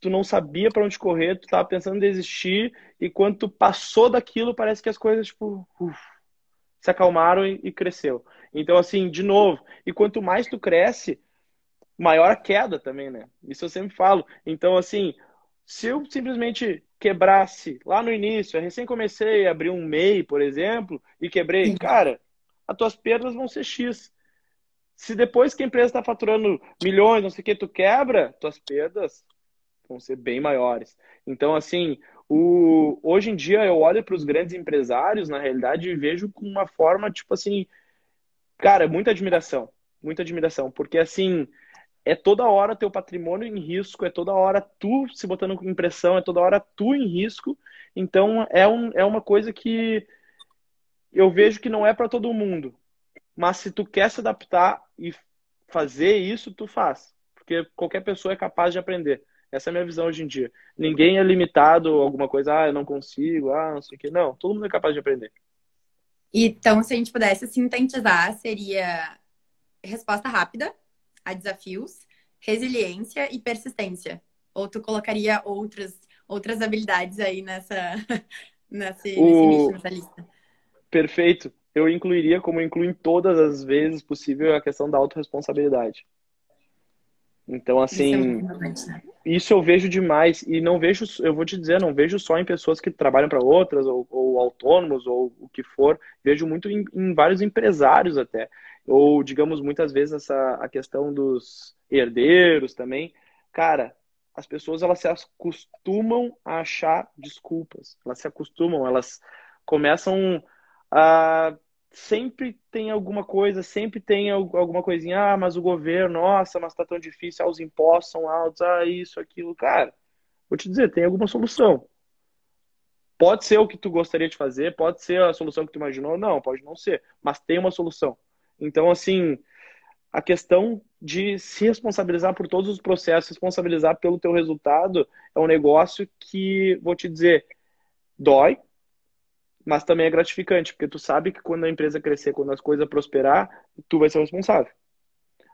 tu não sabia para onde correr, tu tava pensando em desistir, e quando tu passou daquilo, parece que as coisas, tipo, uf, se acalmaram e, e, cresceu. Então, assim, de novo, e quanto mais tu cresce, maior a queda também, né? Isso eu sempre falo. Então, assim, se eu simplesmente quebrasse lá no início, eu recém comecei a abrir um MEI, por exemplo, e quebrei, cara, as tuas perdas vão ser X. Se depois que a empresa está faturando milhões, não sei o que, tu quebra, tuas perdas vão ser bem maiores. Então, assim, o... hoje em dia eu olho para os grandes empresários, na realidade, e vejo com uma forma, tipo assim, cara, muita admiração. Muita admiração. Porque, assim, é toda hora teu patrimônio em risco, é toda hora tu se botando com impressão, é toda hora tu em risco. Então, é, um, é uma coisa que eu vejo que não é para todo mundo. Mas se tu quer se adaptar e fazer isso, tu faz. Porque qualquer pessoa é capaz de aprender. Essa é a minha visão hoje em dia. Ninguém é limitado a alguma coisa, ah, eu não consigo, ah, não sei o quê. Não, todo mundo é capaz de aprender. Então, se a gente pudesse sintetizar, seria resposta rápida a desafios, resiliência e persistência. Ou tu colocaria outras, outras habilidades aí nessa, [LAUGHS] nesse, o... nesse nessa lista? Perfeito. Eu incluiria, como eu incluo em todas as vezes possível, a questão da autorresponsabilidade. Então, assim, isso, é né? isso, eu vejo demais. E não vejo, eu vou te dizer, não vejo só em pessoas que trabalham para outras, ou, ou, autônomos, ou o que for. Vejo muito em, em, vários empresários até. Ou, digamos, muitas vezes essa, a questão dos herdeiros também. Cara, as pessoas elas se acostumam a achar desculpas. Elas se acostumam, elas começam a sempre tem alguma coisa, sempre tem alguma coisinha, ah, mas o governo, nossa, mas tá tão difícil, ah, os impostos são altos, ah, isso, aquilo. Cara, vou te dizer, tem alguma solução. Pode ser o que tu gostaria de fazer, pode ser a solução que tu imaginou, não, pode não ser, mas tem uma solução. Então, assim, a questão de se responsabilizar por todos os processos, responsabilizar pelo teu resultado, é um negócio que, vou te dizer, dói, mas também é gratificante, porque tu sabe que quando a empresa crescer, quando as coisas prosperar, tu vai ser o responsável.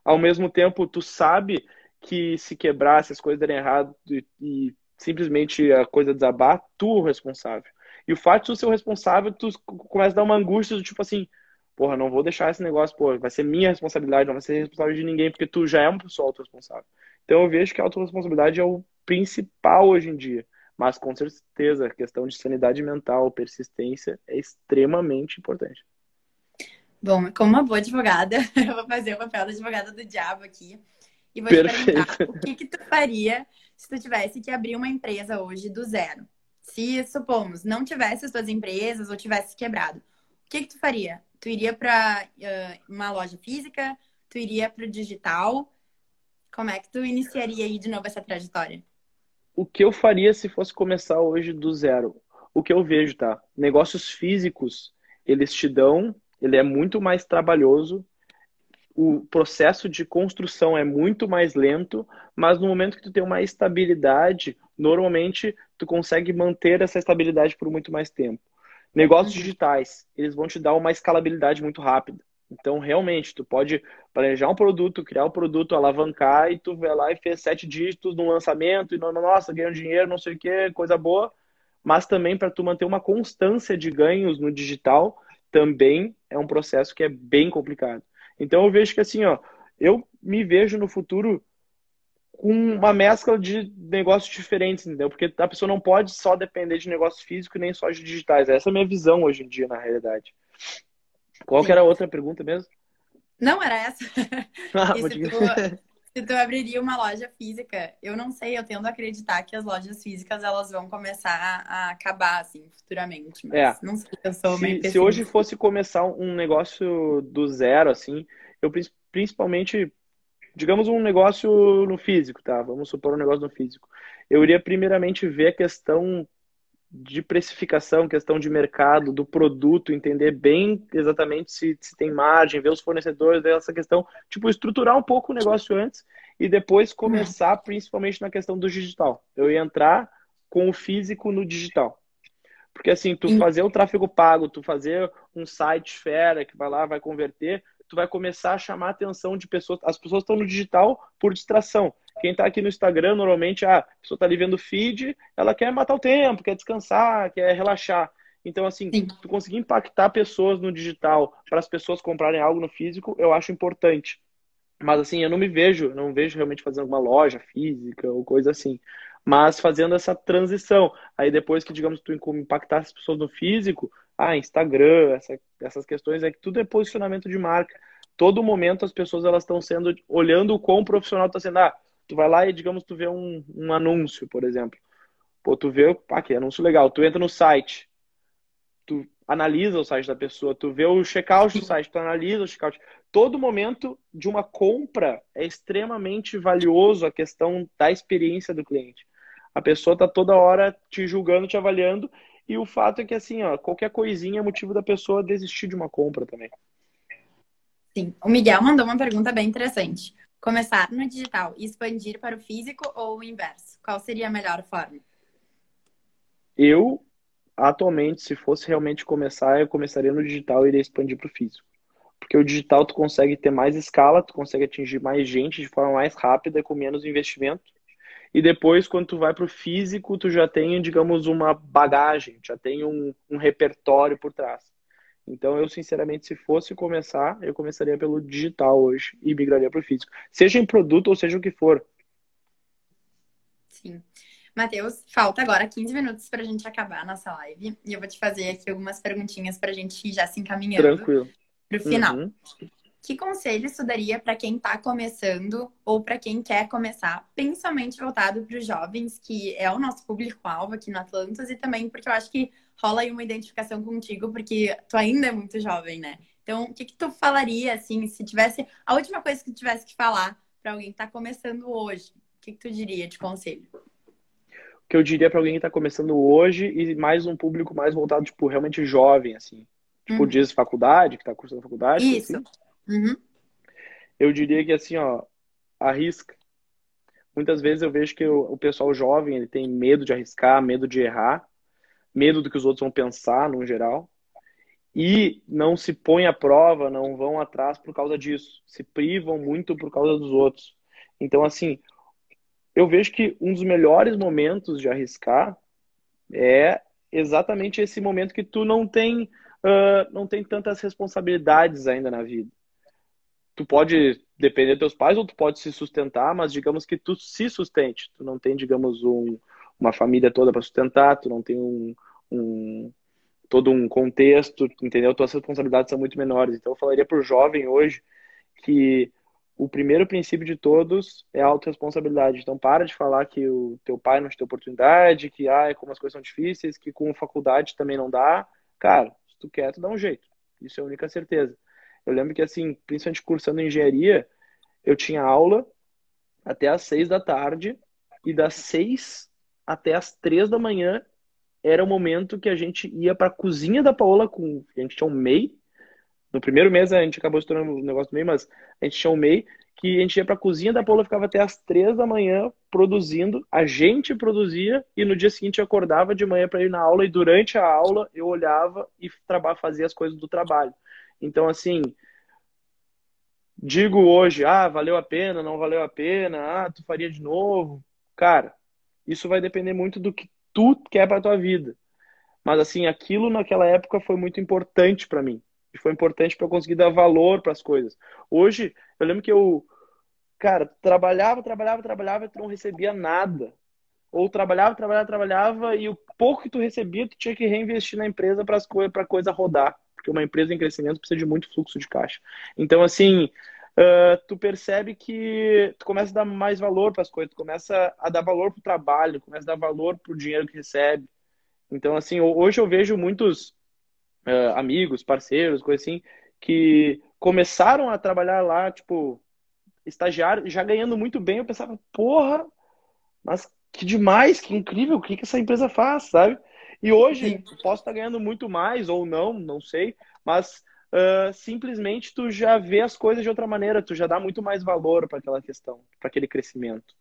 Ao mesmo tempo, tu sabe que se quebrar, se as coisas derem errado e, e simplesmente a coisa desabar, tu é o responsável. E o fato de tu ser o responsável, tu começa a dar uma angústia do tipo assim, porra, não vou deixar esse negócio, pô, vai ser minha responsabilidade, não vai ser responsável de ninguém, porque tu já é uma pessoa autorresponsável. Então eu vejo que a autorresponsabilidade é o principal hoje em dia. Mas com certeza, a questão de sanidade mental, persistência é extremamente importante. Bom, como uma boa advogada, [LAUGHS] eu vou fazer o papel da advogada do diabo aqui. E vou Perfeito. te perguntar, o que, que tu faria se tu tivesse que abrir uma empresa hoje do zero? Se, supomos, não tivesse as tuas empresas ou tivesse quebrado, o que, que tu faria? Tu iria para uh, uma loja física? Tu iria para o digital? Como é que tu iniciaria aí de novo essa trajetória? o que eu faria se fosse começar hoje do zero? O que eu vejo, tá? Negócios físicos, eles te dão, ele é muito mais trabalhoso, o processo de construção é muito mais lento, mas no momento que tu tem uma estabilidade, normalmente tu consegue manter essa estabilidade por muito mais tempo. Negócios uhum. digitais, eles vão te dar uma escalabilidade muito rápida. Então, realmente, tu pode planejar um produto, criar um produto, alavancar e tu vai lá e fez sete dígitos no lançamento e, nossa, ganhou dinheiro, não sei o que, coisa boa. Mas também para tu manter uma constância de ganhos no digital, também é um processo que é bem complicado. Então, eu vejo que assim, ó, eu me vejo no futuro com uma mescla de negócios diferentes, entendeu? Porque a pessoa não pode só depender de negócio físico nem só de digitais. Essa é a minha visão hoje em dia, na realidade. Qual Sim. que era a outra pergunta mesmo? Não, era essa. [LAUGHS] Ah, se, tu, se tu abriria uma loja física, eu não sei, eu tendo a acreditar que as lojas físicas elas vão começar a acabar, assim, futuramente. Mas é. não sei, eu sou se, se hoje fosse começar um negócio do zero, assim, eu principalmente, digamos um negócio no físico, tá? Vamos supor um negócio no físico. Eu iria primeiramente ver a questão de precificação, questão de mercado, do produto, entender bem exatamente se, se tem margem, ver os fornecedores, ver essa questão, tipo, estruturar um pouco o negócio antes e depois começar principalmente na questão do digital. Eu ia entrar com o físico no digital. Porque assim, tu fazer o tráfego pago, tu fazer um site fera que vai lá, vai converter, tu vai começar a chamar a atenção de pessoas. As pessoas estão no digital por distração. Quem está aqui no Instagram, normalmente, ah, a pessoa está ali vendo feed, ela quer matar o tempo, quer descansar, quer relaxar. Então, assim, Sim. tu conseguir impactar pessoas no digital para as pessoas comprarem algo no físico, eu acho importante. Mas, assim, eu não me vejo, não vejo realmente fazendo uma loja física ou coisa assim. Mas fazendo essa transição. Aí, depois que, digamos, tu impactar as pessoas no físico, ah, Instagram, essa, essas questões, é que tudo é posicionamento de marca. Todo momento as pessoas elas estão sendo, olhando o quão profissional está sendo. Ah, tu vai lá e, digamos, tu vê um, um anúncio, por exemplo. Pô, tu vê, pá, que anúncio legal. Tu entra no site, tu analisa o site da pessoa, tu vê o checkout do site, tu analisa o checkout. Todo momento de uma compra é extremamente valioso a questão da experiência do cliente. A pessoa tá toda hora te julgando, te avaliando, e o fato é que, assim, ó, qualquer coisinha é motivo da pessoa desistir de uma compra também. Sim. O Miguel mandou uma pergunta bem interessante. Começar no digital e expandir para o físico ou o inverso? Qual seria a melhor forma? Eu, atualmente, se fosse realmente começar, eu começaria no digital e iria expandir para o físico. Porque o digital tu consegue ter mais escala, tu consegue atingir mais gente de forma mais rápida e com menos investimento. E depois, quando tu vai para o físico, tu já tem, digamos, uma bagagem, já tem um, um repertório por trás. Então, eu, sinceramente, se fosse começar, eu começaria pelo digital hoje e migraria para o físico. Seja em produto ou seja o que for. Sim. Matheus, falta agora 15 minutos para a gente acabar a nossa live. E eu vou te fazer aqui algumas perguntinhas para a gente ir já se encaminhando para o final. Uhum. Que conselho isso daria para quem está começando ou para quem quer começar, principalmente voltado para os jovens, que é o nosso público-alvo aqui no Atlantis, e também porque eu acho que rola aí uma identificação contigo, porque tu ainda é muito jovem, né? Então, o que, que tu falaria, assim, se tivesse. A última coisa que tu tivesse que falar para alguém que está começando hoje, o que, que tu diria de conselho? O que eu diria para alguém que está começando hoje e mais um público mais voltado, tipo, realmente jovem, assim. Tipo, uhum. diz faculdade, que está cursando faculdade. Isso. Assim. Uhum. Eu diria que, assim, ó, arrisca. Muitas vezes eu vejo que o, pessoal jovem ele tem medo de arriscar, medo de errar medo do que os outros vão pensar, no geral, e não se põem à prova, não vão atrás por causa disso, se privam muito por causa dos outros. Então, assim, eu vejo que um dos melhores momentos de arriscar é exatamente esse momento que tu não tem, uh, não tem tantas responsabilidades ainda na vida. Tu pode depender dos teus pais ou tu pode se sustentar, mas digamos que tu se sustente. Tu não tem, digamos, um, uma família toda para sustentar, tu não tem um, um, todo um contexto, entendeu? Tuas responsabilidades são muito menores. Então eu falaria para o jovem hoje que o primeiro princípio de todos é a autorresponsabilidade. Então para de falar que o teu pai não te deu oportunidade, que ah, como as coisas são difíceis, que com faculdade também não dá. Cara, se tu quer, tu dá um jeito. Isso é a única certeza. Eu lembro que assim, principalmente cursando engenharia, eu tinha aula até às seis da tarde e das seis até as três da manhã era o momento que a gente ia para a cozinha da Paola com a gente tinha um MEI. No primeiro mês a gente acabou se tornando um negócio do MEI, mas a gente tinha um MEI que a gente ia para a cozinha da Paola, ficava até as três da manhã produzindo, a gente produzia e no dia seguinte acordava de manhã para ir na aula e durante a aula eu olhava e fazia as coisas do trabalho. Então assim, digo hoje, ah, valeu a pena, não valeu a pena, ah, tu faria de novo. Cara, isso vai depender muito do que tu quer para tua vida. Mas assim, aquilo naquela época foi muito importante para mim. E foi importante para eu conseguir dar valor para as coisas. Hoje, eu lembro que eu, cara, trabalhava, trabalhava, trabalhava e tu não recebia nada. Ou trabalhava, trabalhava, trabalhava e o pouco que tu recebia, tu tinha que reinvestir na empresa para coisas, para coisa rodar. Porque uma empresa em crescimento precisa de muito fluxo de caixa. Então, assim, uh, tu percebe que tu começa a dar mais valor para as coisas, tu começa a dar valor para o trabalho, começa a dar valor para o dinheiro que recebe. Então, assim, hoje eu vejo muitos uh, amigos, parceiros, coisas assim, que começaram a trabalhar lá, tipo, estagiário, já ganhando muito bem. Eu pensava, porra, mas que demais, que incrível, o que, que essa empresa faz, sabe? E hoje, Sim. posso estar ganhando muito mais ou não, não sei, mas uh, simplesmente tu já vê as coisas de outra maneira, tu já dá muito mais valor para aquela questão, para aquele crescimento.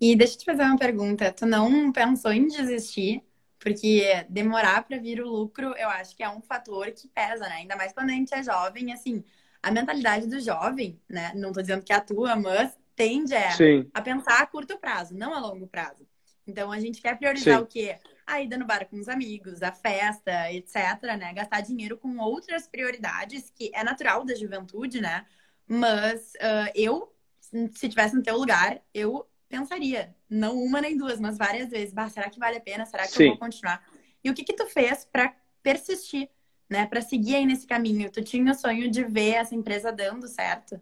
E deixa eu te fazer uma pergunta, tu não pensou em desistir? Porque demorar para vir o lucro, eu acho que é um fator que pesa, né? Ainda mais quando a gente é jovem, assim, a mentalidade do jovem, né? Não tô dizendo que é a tua, mas tende a, a pensar a curto prazo, não a longo prazo. Então a gente quer priorizar Sim. o quê? A ida no bar com os amigos, a festa, etc, né? Gastar dinheiro com outras prioridades, que é natural da juventude, né? Mas uh, eu, se tivesse no teu lugar, eu pensaria, não uma nem duas, mas várias vezes, bah, será que vale a pena? Será que Sim. eu vou continuar? E o que que tu fez para persistir, né? Para seguir aí nesse caminho? Tu tinha o sonho de ver essa empresa dando certo?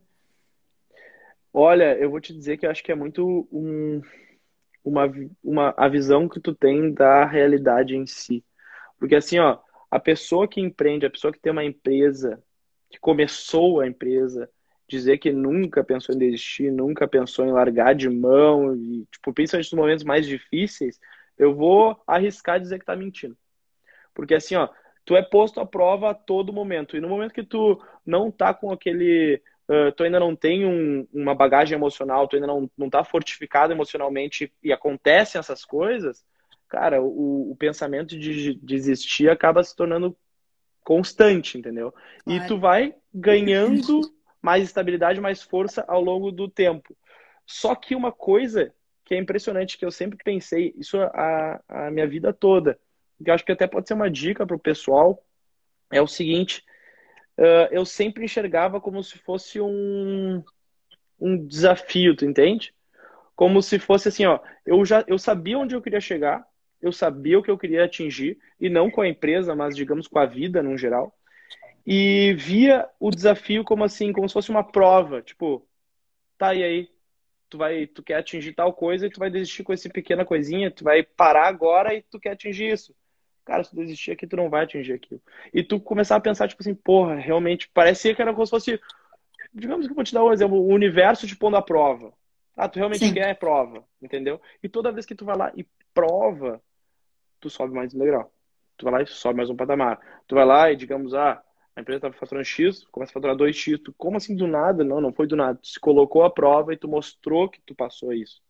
Olha, eu vou te dizer que eu acho que é muito um uma, uma, a visão que tu tem da realidade em si. Porque assim, ó, a pessoa que empreende, a pessoa que tem uma empresa, que começou a empresa, dizer que nunca pensou em desistir, nunca pensou em largar de mão, e, tipo, principalmente nos momentos mais difíceis, eu vou arriscar dizer que tá mentindo. Porque assim, ó, tu é posto à prova a todo momento. E no momento que tu não tá com aquele uh, tu ainda não tem um, uma bagagem emocional, tu ainda não, não tá fortificado emocionalmente e acontecem essas coisas, cara, o, o pensamento de desistir acaba se tornando constante, entendeu? Claro. E tu vai ganhando mais estabilidade, mais força ao longo do tempo. Só que uma coisa que é impressionante, que eu sempre pensei, isso a, a minha vida toda, que eu acho que até pode ser uma dica para o pessoal, é o seguinte, uh, eu sempre enxergava como se fosse um, um desafio, tu entende? Como se fosse assim, ó, eu já eu sabia onde eu queria chegar, eu sabia o que eu queria atingir, e não com a empresa, mas digamos com a vida no geral. E via o desafio como assim, como se fosse uma prova, tipo, tá, e aí? Tu vai, tu quer atingir tal coisa e tu vai desistir com essa pequena coisinha, tu vai parar agora e tu quer atingir isso. Cara, se tu desistir aqui, tu não vai atingir aquilo. E tu começar a pensar, tipo assim, porra, realmente, parecia que era como se fosse, digamos que eu vou te dar um exemplo, o universo te pondo à prova. Ah, tu realmente Sim. quer prova, entendeu? E toda vez que tu vai lá e prova, tu sobe mais um degrau. Tu vai lá e sobe mais um patamar. Tu vai lá e, digamos, ah, a empresa estava faturando X, começa a faturar 2X. Tu, como assim do nada? Não, não foi do nada. Tu se colocou à prova e tu mostrou que tu passou isso.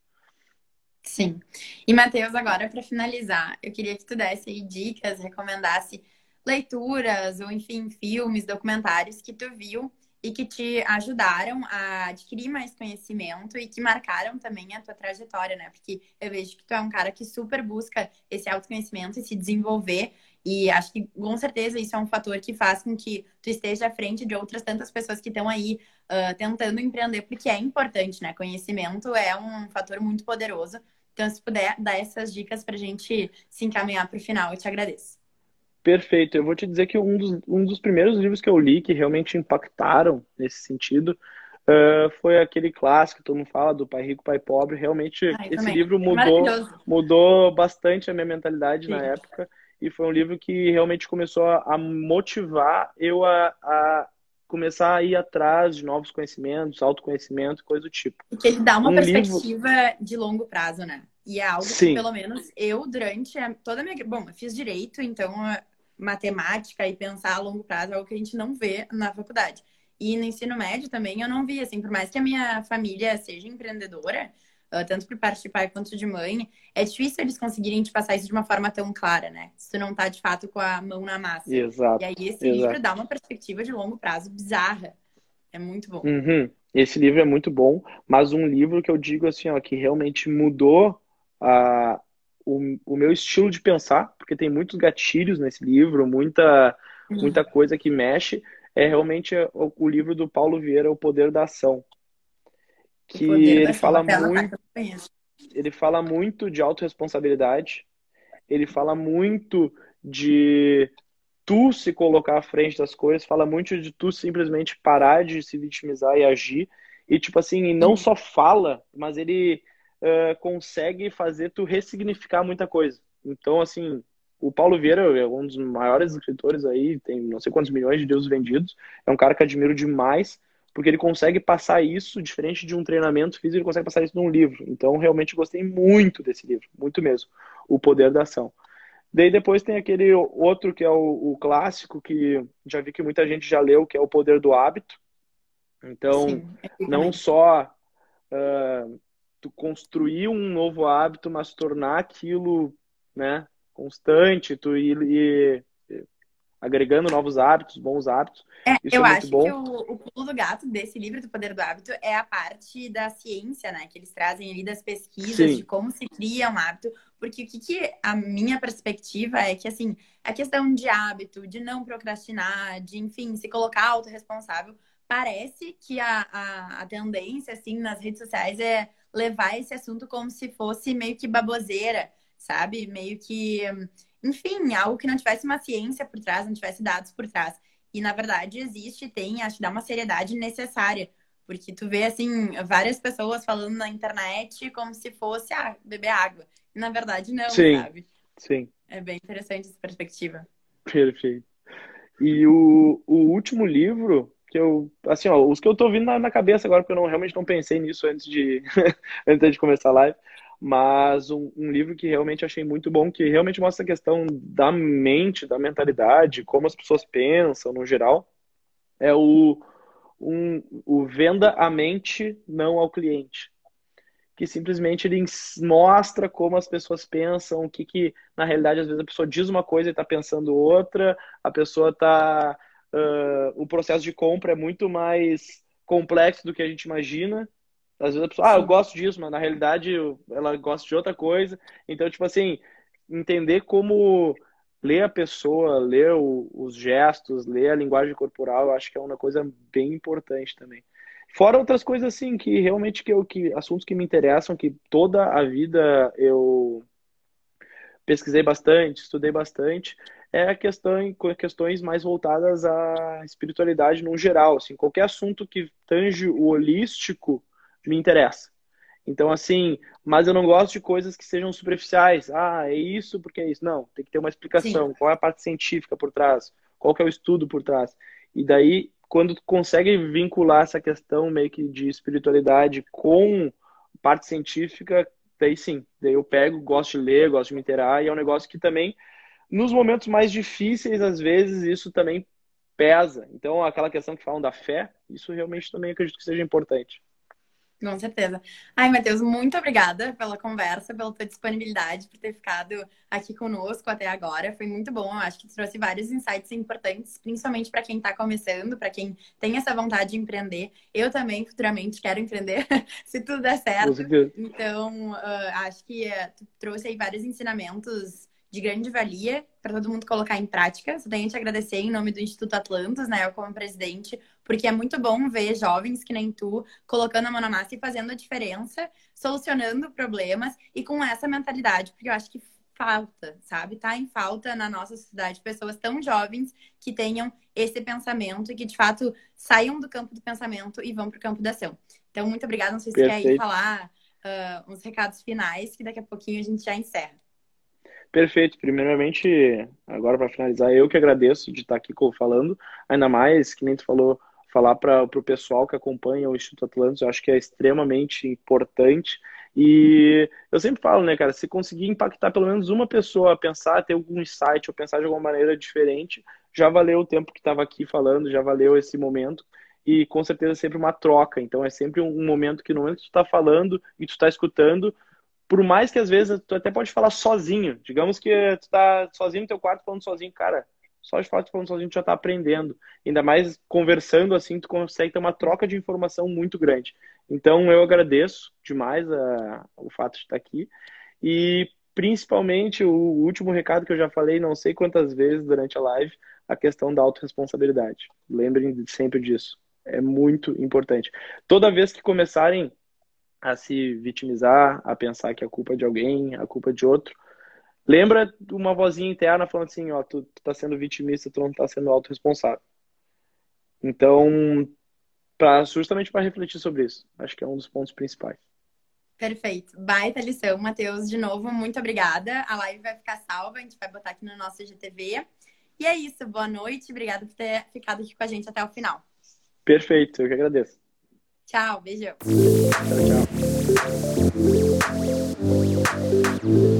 Sim. E, Matheus, agora para finalizar, eu queria que tu desse aí dicas, recomendasse leituras ou, enfim, filmes, documentários que tu viu e que te ajudaram a adquirir mais conhecimento e que marcaram também a tua trajetória, né? Porque eu vejo que tu é um cara que super busca esse autoconhecimento e se desenvolver. E acho que com certeza isso é um fator que faz com que tu esteja à frente de outras tantas pessoas que estão aí uh, tentando empreender, porque é importante, né? Conhecimento é um fator muito poderoso. Então, se puder dar essas dicas para a gente se encaminhar para o final, eu te agradeço. Perfeito. Eu vou te dizer que um dos, um dos primeiros livros que eu li que realmente impactaram nesse sentido uh, foi aquele clássico, todo mundo fala, do Pai Rico, Pai Pobre. Realmente, Ai, esse também. livro é mudou, mudou bastante a minha mentalidade Sim. na época. E foi um livro que realmente começou a, motivar eu a, a começar a ir atrás de novos conhecimentos, autoconhecimento, coisa do tipo. Porque ele dá uma um perspectiva livro... de longo prazo, né? E é algo Sim. que, pelo menos, eu, durante toda a minha. Bom, eu fiz direito, então matemática e pensar a longo prazo é algo que a gente não vê na faculdade. E no ensino médio também eu não vi, assim, por mais que a minha família seja empreendedora, uh, tanto por parte de pai quanto de mãe, é difícil eles conseguirem te passar isso de uma forma tão clara, né? Se tu não tá, de fato, com a mão na massa. Exato. E aí esse Exato. livro dá uma perspectiva de longo prazo bizarra. É muito bom. Uhum. Esse livro é muito bom, mas um livro que eu digo assim, ó, que realmente mudou a, o, o meu estilo de pensar, porque tem muitos gatilhos nesse livro, muita, uhum. muita coisa que mexe, é realmente o, o, livro do Paulo Vieira, O Poder da Ação. Que ele fala muito. Ele fala muito de autorresponsabilidade, ele fala muito de tu se colocar à frente das coisas, fala muito de tu simplesmente parar de se vitimizar e agir. E, tipo assim, não só fala, mas ele uh, consegue fazer tu ressignificar muita coisa. Então, assim, o Paulo Vieira é um dos maiores escritores aí, tem não sei quantos milhões de livros vendidos. É um cara que admiro demais, porque ele consegue passar isso, diferente de um treinamento físico, ele consegue passar isso num livro. Então, realmente gostei muito desse livro, muito mesmo. O Poder da Ação. Daí depois tem aquele outro que é o, o clássico, que já vi que muita gente já leu, que é O Poder do Hábito. Então, Sim, não só uh, tu construir um novo hábito, mas tornar aquilo, né, constante, tu ir, ir agregando novos hábitos, bons hábitos. É, eu é acho bom. que o, o pulo do gato desse livro do Poder do Hábito é a parte da ciência, né, que eles trazem ali das pesquisas Sim. de como se cria um hábito, porque o que, que a minha perspectiva é que assim, a questão de hábito, de não procrastinar, de enfim, se colocar autorresponsável, parece que a, a, a tendência assim nas redes sociais é levar esse assunto como se fosse meio que baboseira, sabe? Meio que, enfim, algo que não tivesse uma ciência por trás, não tivesse dados por trás. E na verdade existe, tem, acho que dá uma seriedade necessária. Porque tu vê, assim, várias pessoas falando na internet como se fosse, ah, beber água. E na verdade não, sim, sabe? Sim. É bem interessante essa perspectiva. Perfeito. E o, o último livro que eu, assim, ó, os que eu tô vindo na, na cabeça agora, porque eu não, realmente não pensei nisso antes de, [LAUGHS] antes de começar a live, mas um, um, livro que realmente achei muito bom, que realmente mostra a questão da mente, da mentalidade, como as pessoas pensam no geral, é o, um, o venda à mente, não ao cliente. Que simplesmente ele mostra como as pessoas pensam, o que, que na realidade às vezes a pessoa diz uma coisa e está pensando outra, a pessoa está. Uh, o processo de compra é muito mais complexo do que a gente imagina. Às vezes a pessoa, ah, eu gosto disso, mas na realidade ela gosta de outra coisa. Então, tipo assim, entender como ler a pessoa, ler o, os gestos, ler a linguagem corporal, eu acho que é uma coisa bem importante também. Fora outras coisas assim que realmente que eu que assuntos que me interessam, que toda a vida eu pesquisei bastante, estudei bastante, é a questão questões mais voltadas à espiritualidade no geral, assim, qualquer assunto que tange o holístico me interessa. Então, assim, mas eu não gosto de coisas que sejam superficiais. Ah, é isso porque é isso. Não, tem que ter uma explicação. Sim. Qual é a parte científica por trás? Qual é o estudo por trás? E daí, quando tu consegue vincular essa questão meio que de espiritualidade com parte científica, daí sim. Daí eu pego, gosto de ler, gosto de me interar, e é um negócio que também, nos momentos mais difíceis, às vezes, isso também pesa. Então, aquela questão que falam da fé, isso realmente também acredito que seja importante. Com certeza. Ai, Matheus, muito obrigada pela conversa, pela tua disponibilidade, por ter ficado aqui conosco até agora. Foi muito bom. Eu acho que trouxe vários insights importantes, principalmente para quem está começando, para quem tem essa vontade de empreender. Eu também, futuramente, quero empreender, [LAUGHS] se tudo der certo. Então, uh, acho que uh, tu trouxe aí vários ensinamentos de grande valia para todo mundo colocar em prática. Só tenho a te agradecer em nome do Instituto Atlantos, né, eu como presidente, porque é muito bom ver jovens que nem tu colocando a mão na massa e fazendo a diferença, solucionando problemas e com essa mentalidade, porque eu acho que falta, sabe? Tá em falta na nossa sociedade pessoas tão jovens que tenham esse pensamento e que de fato saiam do campo do pensamento e vão para o campo da ação. Então, muito obrigada. Não sei se Perfeito. quer ir falar uh, uns recados finais, que daqui a pouquinho a gente já encerra. Perfeito. Primeiramente, agora para finalizar, eu que agradeço de estar aqui falando, ainda mais, que nem tu falou, falar para o pessoal que acompanha o Instituto Atlantis, eu acho que é extremamente importante. E eu sempre falo, né, cara, se conseguir impactar pelo menos uma pessoa a pensar, ter algum insight ou pensar de alguma maneira diferente, já valeu o tempo que estava aqui falando, já valeu esse momento. E com certeza é sempre uma troca. Então é sempre um momento que no momento que tu está falando e tu está escutando, por mais que às vezes tu até pode falar sozinho, digamos que tu tá sozinho no teu quarto falando sozinho, cara, só de fato falando sozinho tu já tá aprendendo. Ainda mais conversando assim, tu consegue ter uma troca de informação muito grande. Então eu agradeço demais a, o fato de estar aqui e principalmente o último recado que eu já falei não sei quantas vezes durante a live, a questão da autorresponsabilidade. Lembrem sempre disso. É muito importante. Toda vez que começarem a se vitimizar, a pensar que a culpa é de alguém, a culpa é de outro. Lembra uma vozinha interna falando assim, ó, tu, tu tá sendo vitimista, tu não tá sendo autorresponsável. Então, pra, justamente para refletir sobre isso, acho que é um dos pontos principais. Perfeito. Baita lição, Matheus. De novo, muito obrigada. A live vai ficar salva, a gente vai botar aqui no nosso GTV. E é isso. Boa noite. Obrigada por ter ficado aqui com a gente até o final. Perfeito. Eu que agradeço. Tchau, beijão. Tchau, tchau. Thank you.